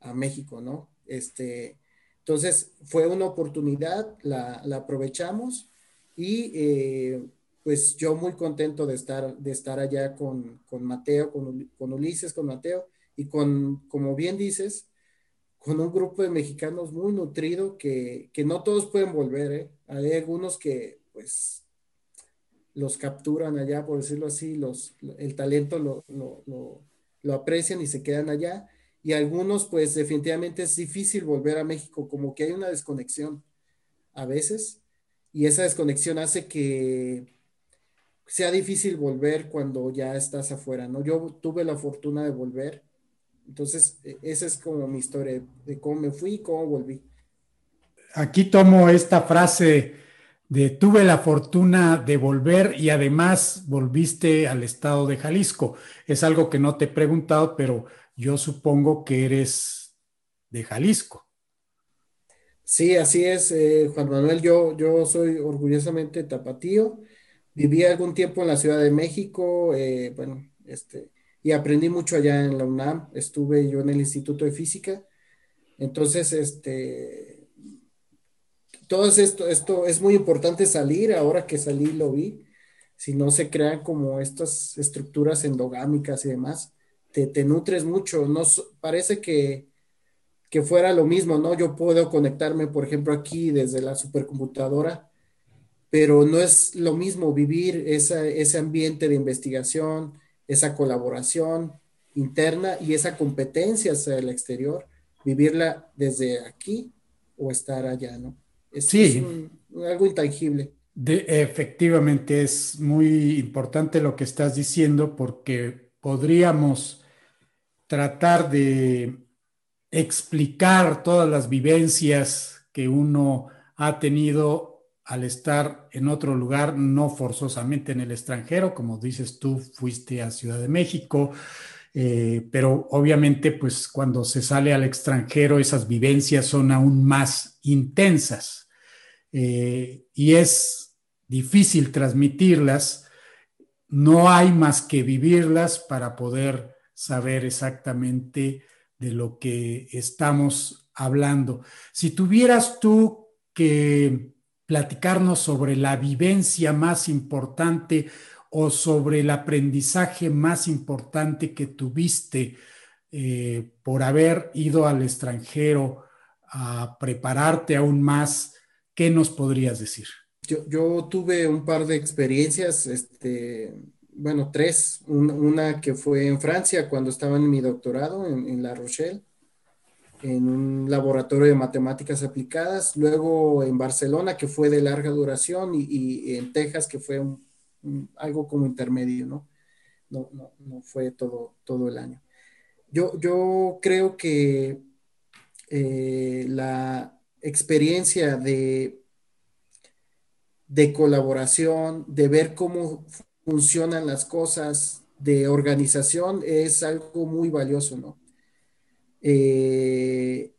a México, ¿no? Este, entonces fue una oportunidad, la, aprovechamos y eh, pues yo muy contento de estar, de estar allá con, Mateo, con, con, Ulises, con Mateo y con, como bien dices, con un grupo de mexicanos muy nutrido que, no todos pueden volver. ¿eh? Hay algunos que pues los capturan allá, por decirlo así, los, el talento lo, lo aprecian y se quedan allá. Y algunos pues definitivamente es difícil volver a México, como que hay una desconexión a veces y esa desconexión hace que sea difícil volver cuando ya estás afuera, ¿no? Yo tuve la fortuna de volver, entonces e, esa es como mi historia de cómo me fui y cómo volví. Aquí tomo esta frase tuve la fortuna de volver y además volviste al estado de Jalisco. Es algo que no te he preguntado, pero yo supongo que eres de Jalisco. Sí, así es, eh, Juan Manuel. Yo, yo soy orgullosamente tapatío. Viví algún tiempo en la Ciudad de México, eh, bueno, este, y aprendí mucho allá en la UNAM. Estuve yo en el Instituto de Física. Entonces, este, todo esto, esto es muy importante salir. Ahora que salí lo vi. Si no se crean como estas estructuras endogámicas y demás, te, te nutres mucho. No, parece que que fuera lo mismo, ¿no? Yo puedo conectarme, por ejemplo, aquí desde la supercomputadora, pero no es lo mismo vivir ese ambiente de investigación, esa colaboración interna y esa competencia hacia el exterior, vivirla desde aquí o estar allá, ¿no? Sí. Es algo intangible. De, efectivamente, es muy importante lo que estás diciendo porque podríamos tratar de explicar todas las vivencias que uno ha tenido al estar en otro lugar, no forzosamente en el extranjero, como dices tú, fuiste a Ciudad de México, eh, pero obviamente pues cuando se sale al extranjero esas vivencias son aún más intensas eh, y es difícil transmitirlas, no hay más que vivirlas para poder saber exactamente de lo que estamos hablando. Si tuvieras tú que platicarnos sobre la vivencia más importante o sobre el aprendizaje más importante que tuviste eh, por haber ido al extranjero a prepararte aún más, ¿qué nos podrías decir? Yo, tuve un par de experiencias, este, bueno, tres. una que fue en Francia cuando estaba en mi doctorado en, La Rochelle, en un laboratorio de matemáticas aplicadas. Luego en Barcelona, que fue de larga duración, y, en Texas, que fue algo como intermedio, ¿no? No, no, fue todo, todo el año. Yo, yo creo que eh, la experiencia de, de colaboración, de ver cómo funcionan las cosas de organización es algo muy valioso, ¿no? Eh,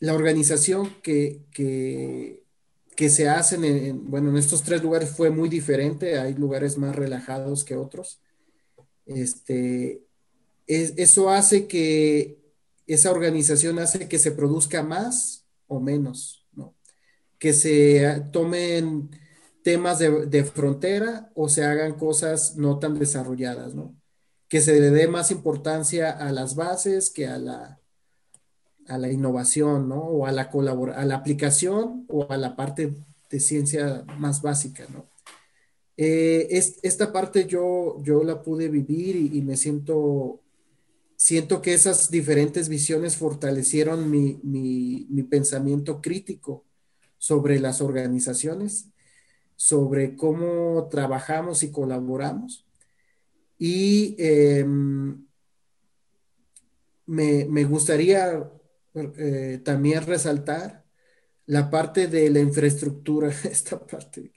la organización que, que, se hacen en, bueno, en estos tres lugares fue muy diferente, hay lugares más relajados que otros. Este, eso hace que esa organización hace que se produzca más o menos, ¿no? Que se tomen temas de, frontera o se hagan cosas no tan desarrolladas, ¿no? Que se le dé más importancia a las bases que a la, a la innovación, ¿no? O a la, a la aplicación o a la parte de ciencia más básica, ¿no? Eh, esta parte yo, yo la pude vivir y, me siento, siento que esas diferentes visiones fortalecieron mi, mi, mi pensamiento crítico sobre las organizaciones sobre cómo trabajamos y colaboramos. Y em, me, gustaría eh, también resaltar la parte de la infraestructura, esta parte.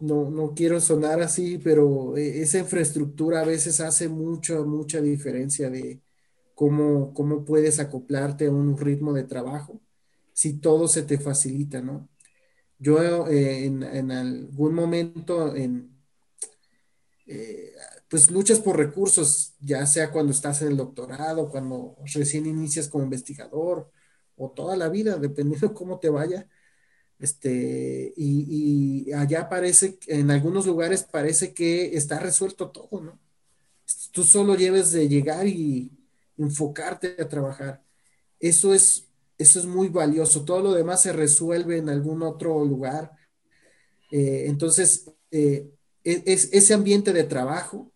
No, no quiero sonar así, pero eh, esa infraestructura a veces hace mucha, mucha diferencia de cómo, cómo puedes acoplarte a un ritmo de trabajo si todo se te facilita, ¿no? Yo eh, en, algún momento, en, eh, pues luchas por recursos, ya sea cuando estás en el doctorado, cuando recién inicias como investigador o toda la vida, dependiendo cómo te vaya, Este, y, y, allá parece, en algunos lugares parece que está resuelto todo, ¿no? Tú solo lleves de llegar y enfocarte a trabajar. Eso es, eso es muy valioso. Todo lo demás se resuelve en algún otro lugar. Eh, entonces, eh, e, es, ese ambiente de trabajo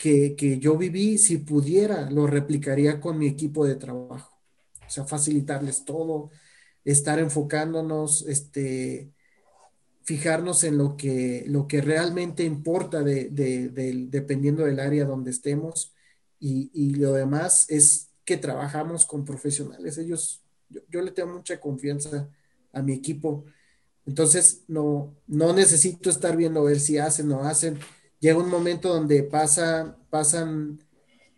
que, que yo viví, si pudiera, lo replicaría con mi equipo de trabajo. O sea, facilitarles todo, estar enfocándonos, este, fijarnos en lo que, lo que realmente importa de, dependiendo del área donde estemos y, lo demás es que trabajamos con profesionales. Ellos, yo, le tengo mucha confianza a mi equipo. Entonces, no, no necesito estar viendo ver si hacen o no hacen. Llega un momento donde pasa, pasan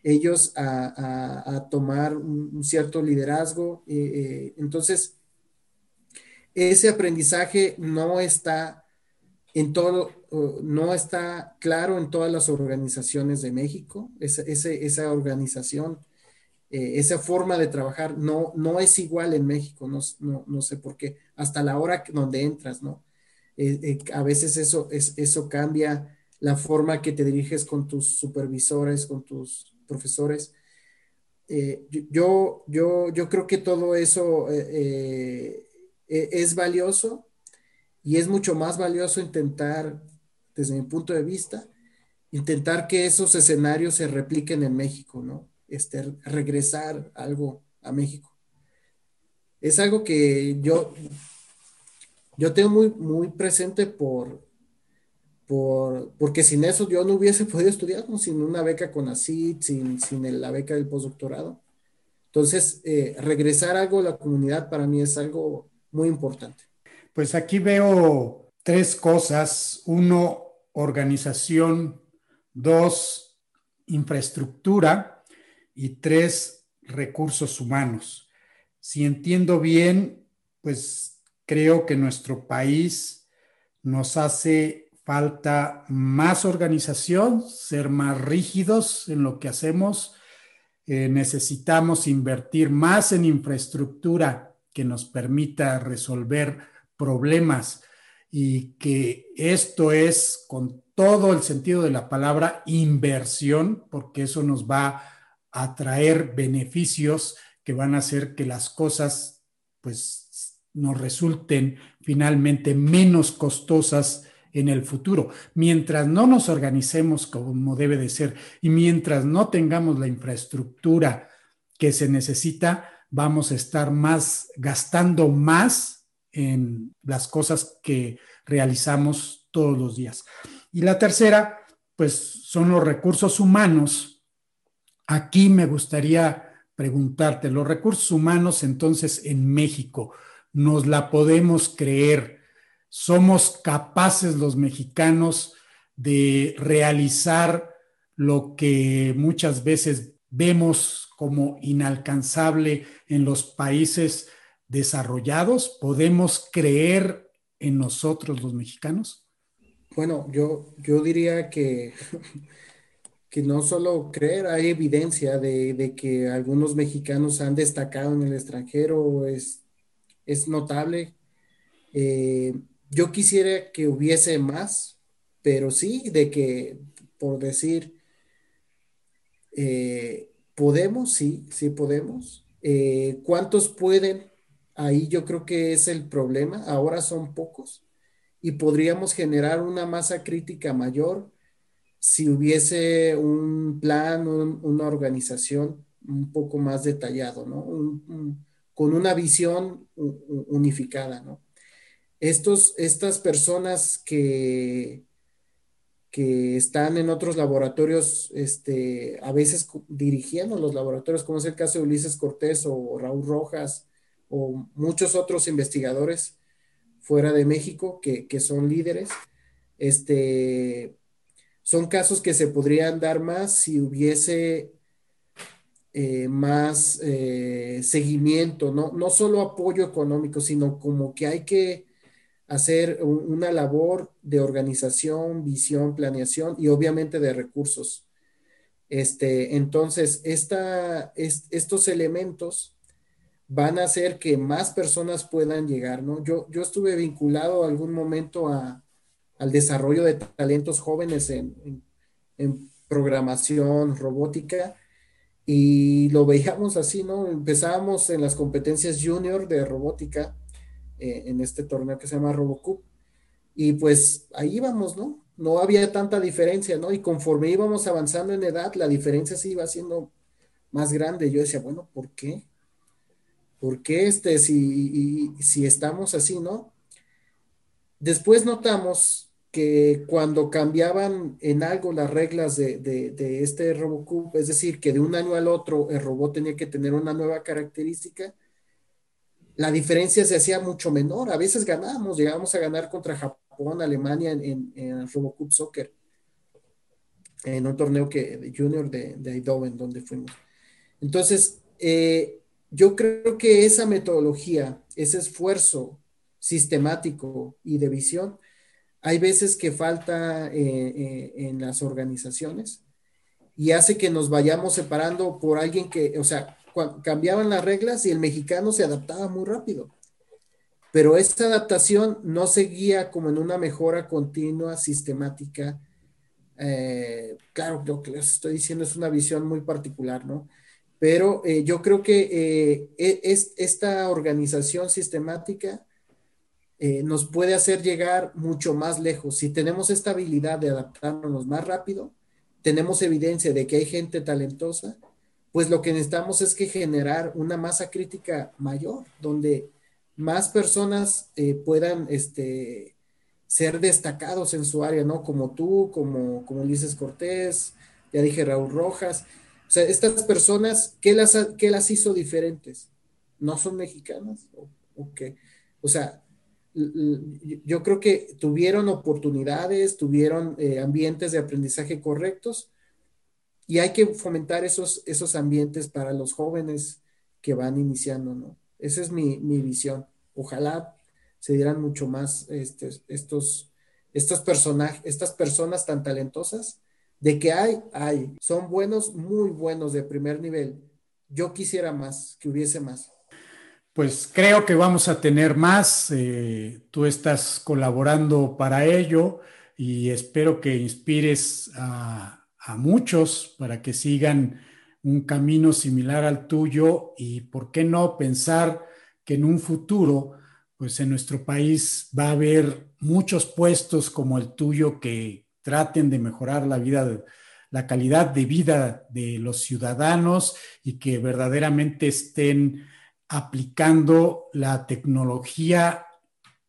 ellos a, tomar un, cierto liderazgo. Eh, eh, entonces, ese aprendizaje no está en todo, no está claro en todas las organizaciones de México. Esa, esa organización, eh, esa forma de trabajar no, no es igual en México, no, sé por qué, hasta la hora donde entras, ¿no? A veces eso, es, eso cambia la forma que te diriges con tus supervisores, con tus profesores. Eh, yo, yo, yo creo que todo eso eh, e, es valioso y es mucho más valioso intentar, desde mi punto de vista, intentar que esos escenarios se repliquen en México, ¿no? Este, regresar algo a México. Es algo que yo, yo tengo muy, muy presente por, por, porque sin eso yo no hubiese podido estudiar, sin una beca con ACID, sin, sin la beca del postdoctorado. Entonces, eh, regresar algo a la comunidad para mí es algo muy importante. Pues aquí veo tres cosas. Uno, organización. Dos, infraestructura. Y tres, recursos humanos. Si entiendo bien, pues creo que nuestro país nos hace falta más organización, ser más rígidos en lo que hacemos. Eh, necesitamos invertir más en infraestructura que nos permita resolver problemas y que esto es con todo el sentido de la palabra inversión, porque eso nos va a traer beneficios que van a hacer que las cosas pues nos resulten finalmente menos costosas en el futuro. Mientras no nos organicemos como debe de ser y mientras no tengamos la infraestructura que se necesita, vamos a estar más, gastando más en las cosas que realizamos todos los días. Y la tercera, pues son los recursos humanos. Aquí me gustaría preguntarte, los recursos humanos entonces en México, ¿nos la podemos creer? ¿Somos capaces los mexicanos de realizar lo que muchas veces vemos como inalcanzable en los países desarrollados? ¿Podemos creer en nosotros los mexicanos? Bueno, yo, yo diría que, que no solo creer, hay evidencia de, que algunos mexicanos han destacado en el extranjero, es, es notable. Eh, yo quisiera que hubiese más, pero sí, de que, por decir, eh, Podemos, sí, sí podemos. Eh, ¿Cuántos pueden? Ahí yo creo que es el problema. Ahora son pocos y podríamos generar una masa crítica mayor si hubiese un plan, una organización un poco más detallado, ¿no? con una visión unificada, ¿no? Estos, estas personas que, que están en otros laboratorios, este, a veces dirigiendo los laboratorios, como es el caso de Ulises Cortés o Raúl Rojas o muchos otros investigadores fuera de México que, son líderes. Este, son casos que se podrían dar más si hubiese eh, más eh, seguimiento, ¿no? no solo apoyo económico, sino como que hay que hacer una labor de organización, visión, planeación y obviamente de recursos. Este, entonces, esta, estos elementos van a hacer que más personas puedan llegar, ¿no? Yo, yo estuve vinculado algún momento a, al desarrollo de talentos jóvenes en, en, programación, robótica, y lo veíamos así, ¿no? Empezábamos en las competencias junior de robótica eh, en este torneo que se llama RoboCup, y pues ahí íbamos, ¿no? No había tanta diferencia, ¿no? Y conforme íbamos avanzando en edad, la diferencia se iba haciendo más grande. Yo decía, bueno, ¿por qué? ¿Por qué este, si, si estamos así, no? Después notamos que cuando cambiaban en algo las reglas de, de, este RoboCup, es decir, que de un año al otro el robot tenía que tener una nueva característica, la diferencia se hacía mucho menor. A veces ganábamos, llegábamos a ganar contra Japón, Alemania en, en, RoboCup Soccer, en un torneo que, junior de, de Eindhoven, donde fuimos. Entonces, eh, yo creo que esa metodología, ese esfuerzo sistemático y de visión, hay veces que falta eh, eh, en las organizaciones y hace que nos vayamos separando por alguien que, o sea, cambiaban las reglas y el mexicano se adaptaba muy rápido. Pero esta adaptación no seguía como en una mejora continua, sistemática. Eh, claro, lo que les estoy diciendo es una visión muy particular, ¿no? Pero eh, yo creo que eh, e, es, esta organización sistemática eh, nos puede hacer llegar mucho más lejos. Si tenemos esta habilidad de adaptarnos más rápido, tenemos evidencia de que hay gente talentosa, pues lo que necesitamos es que generar una masa crítica mayor, donde más personas puedan este, ser destacados en su área, ¿no? Como tú, como, como Ulises Cortés, ya dije Raúl Rojas, o sea, estas personas, ¿qué las, qué las hizo diferentes? ¿No son mexicanas? ¿O, qué? O sea, yo creo que tuvieron oportunidades, tuvieron eh, ambientes de aprendizaje correctos y hay que fomentar esos, esos ambientes para los jóvenes que van iniciando, ¿no? Esa es mi, visión. Ojalá se dieran mucho más este, estos, estos personajes, estas personas tan talentosas de que hay, hay. Son buenos, muy buenos de primer nivel. Yo quisiera más, que hubiese más. Pues creo que vamos a tener más. Eh, tú estás colaborando para ello y espero que inspires a, a, muchos para que sigan un camino similar al tuyo y, ¿por qué no pensar que en un futuro, pues en nuestro país va a haber muchos puestos como el tuyo que, traten de mejorar la vida, la calidad de vida de los ciudadanos y que verdaderamente estén aplicando la tecnología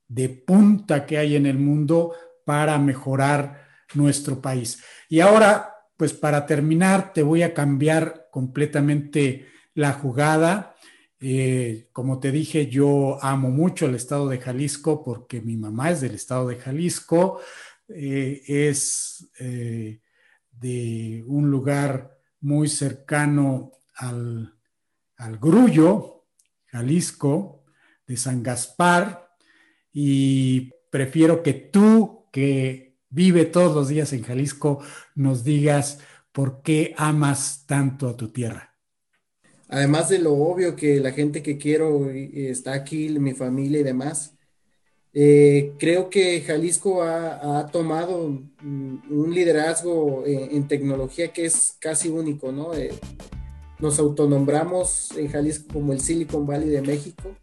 de punta que hay en el mundo para mejorar nuestro país. Y ahora, pues para terminar, te voy a cambiar completamente la jugada. Eh, como te dije, yo amo mucho el estado de Jalisco porque mi mamá es del estado de Jalisco. Eh, es eh, de un lugar muy cercano al, al Grullo, Jalisco, de San Gaspar, y prefiero que tú, que vive todos los días en Jalisco, nos digas por qué amas tanto a tu tierra. Además de lo obvio que la gente que quiero está aquí, mi familia y demás, eh, creo que Jalisco ha, tomado un, liderazgo en, tecnología que es casi único, ¿no? Eh, nos autonombramos en Jalisco como el Silicon Valley de México.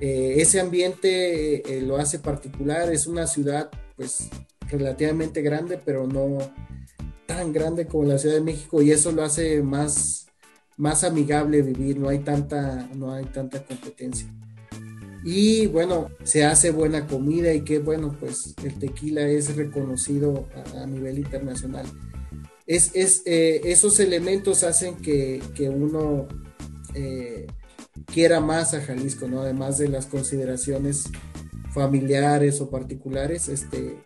Eh, ese ambiente lo hace particular, es una ciudad pues relativamente grande, pero no tan grande como la Ciudad de México y eso lo hace más, más amigable vivir, no hay tanta, no hay tanta competencia. Y bueno, se hace buena comida y que bueno, pues el tequila es reconocido a, nivel internacional. Es, es eh, esos elementos hacen que, que uno eh, quiera más a Jalisco, ¿no? Además de las consideraciones familiares o particulares, este,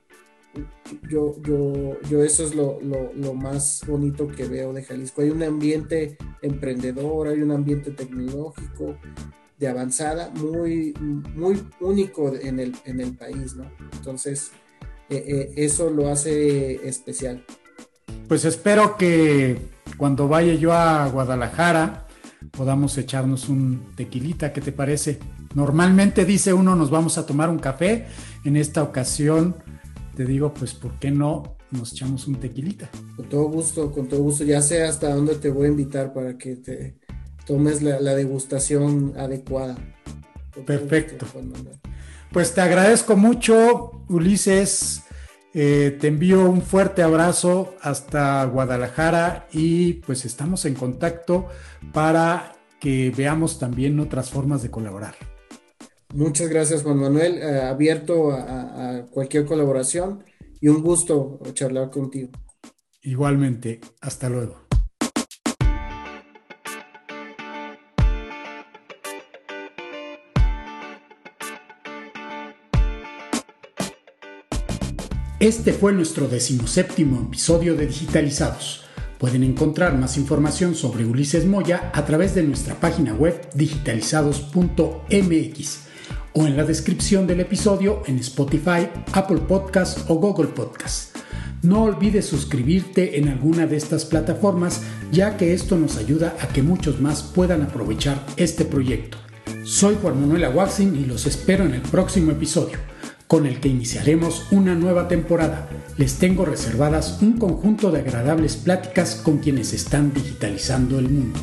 yo, yo, yo eso es lo, lo, más bonito que veo de Jalisco. Hay un ambiente emprendedor, hay un ambiente tecnológico, de avanzada muy, muy único en el, en el país, ¿no? Entonces, eh, eh, eso lo hace especial. Pues espero que cuando vaya yo a Guadalajara podamos echarnos un tequilita, ¿qué te parece? Normalmente dice uno nos vamos a tomar un café, en esta ocasión te digo, pues, ¿por qué no nos echamos un tequilita? Con todo gusto, con todo gusto, ya sé hasta dónde te voy a invitar para que te tomes la, degustación adecuada. Perfecto. pues te agradezco mucho, Ulises. Eh, te envío un fuerte abrazo hasta Guadalajara y pues estamos en contacto para que veamos también otras formas de colaborar. Muchas gracias Juan Manuel, eh, abierto a, a cualquier colaboración y un gusto charlar contigo. Igualmente, hasta luego. Este fue nuestro decimoséptimo episodio de Digitalizados. Pueden encontrar más información sobre Ulises Moya a través de nuestra página web digitalizados.mx o en la descripción del episodio en Spotify, Apple Podcasts o Google Podcasts. No olvides suscribirte en alguna de estas plataformas ya que esto nos ayuda a que muchos más puedan aprovechar este proyecto. Soy Juan Manuel Aguaxin y los espero en el próximo episodio con el que iniciaremos una nueva temporada. Les tengo reservadas un conjunto de agradables pláticas con quienes están digitalizando el mundo.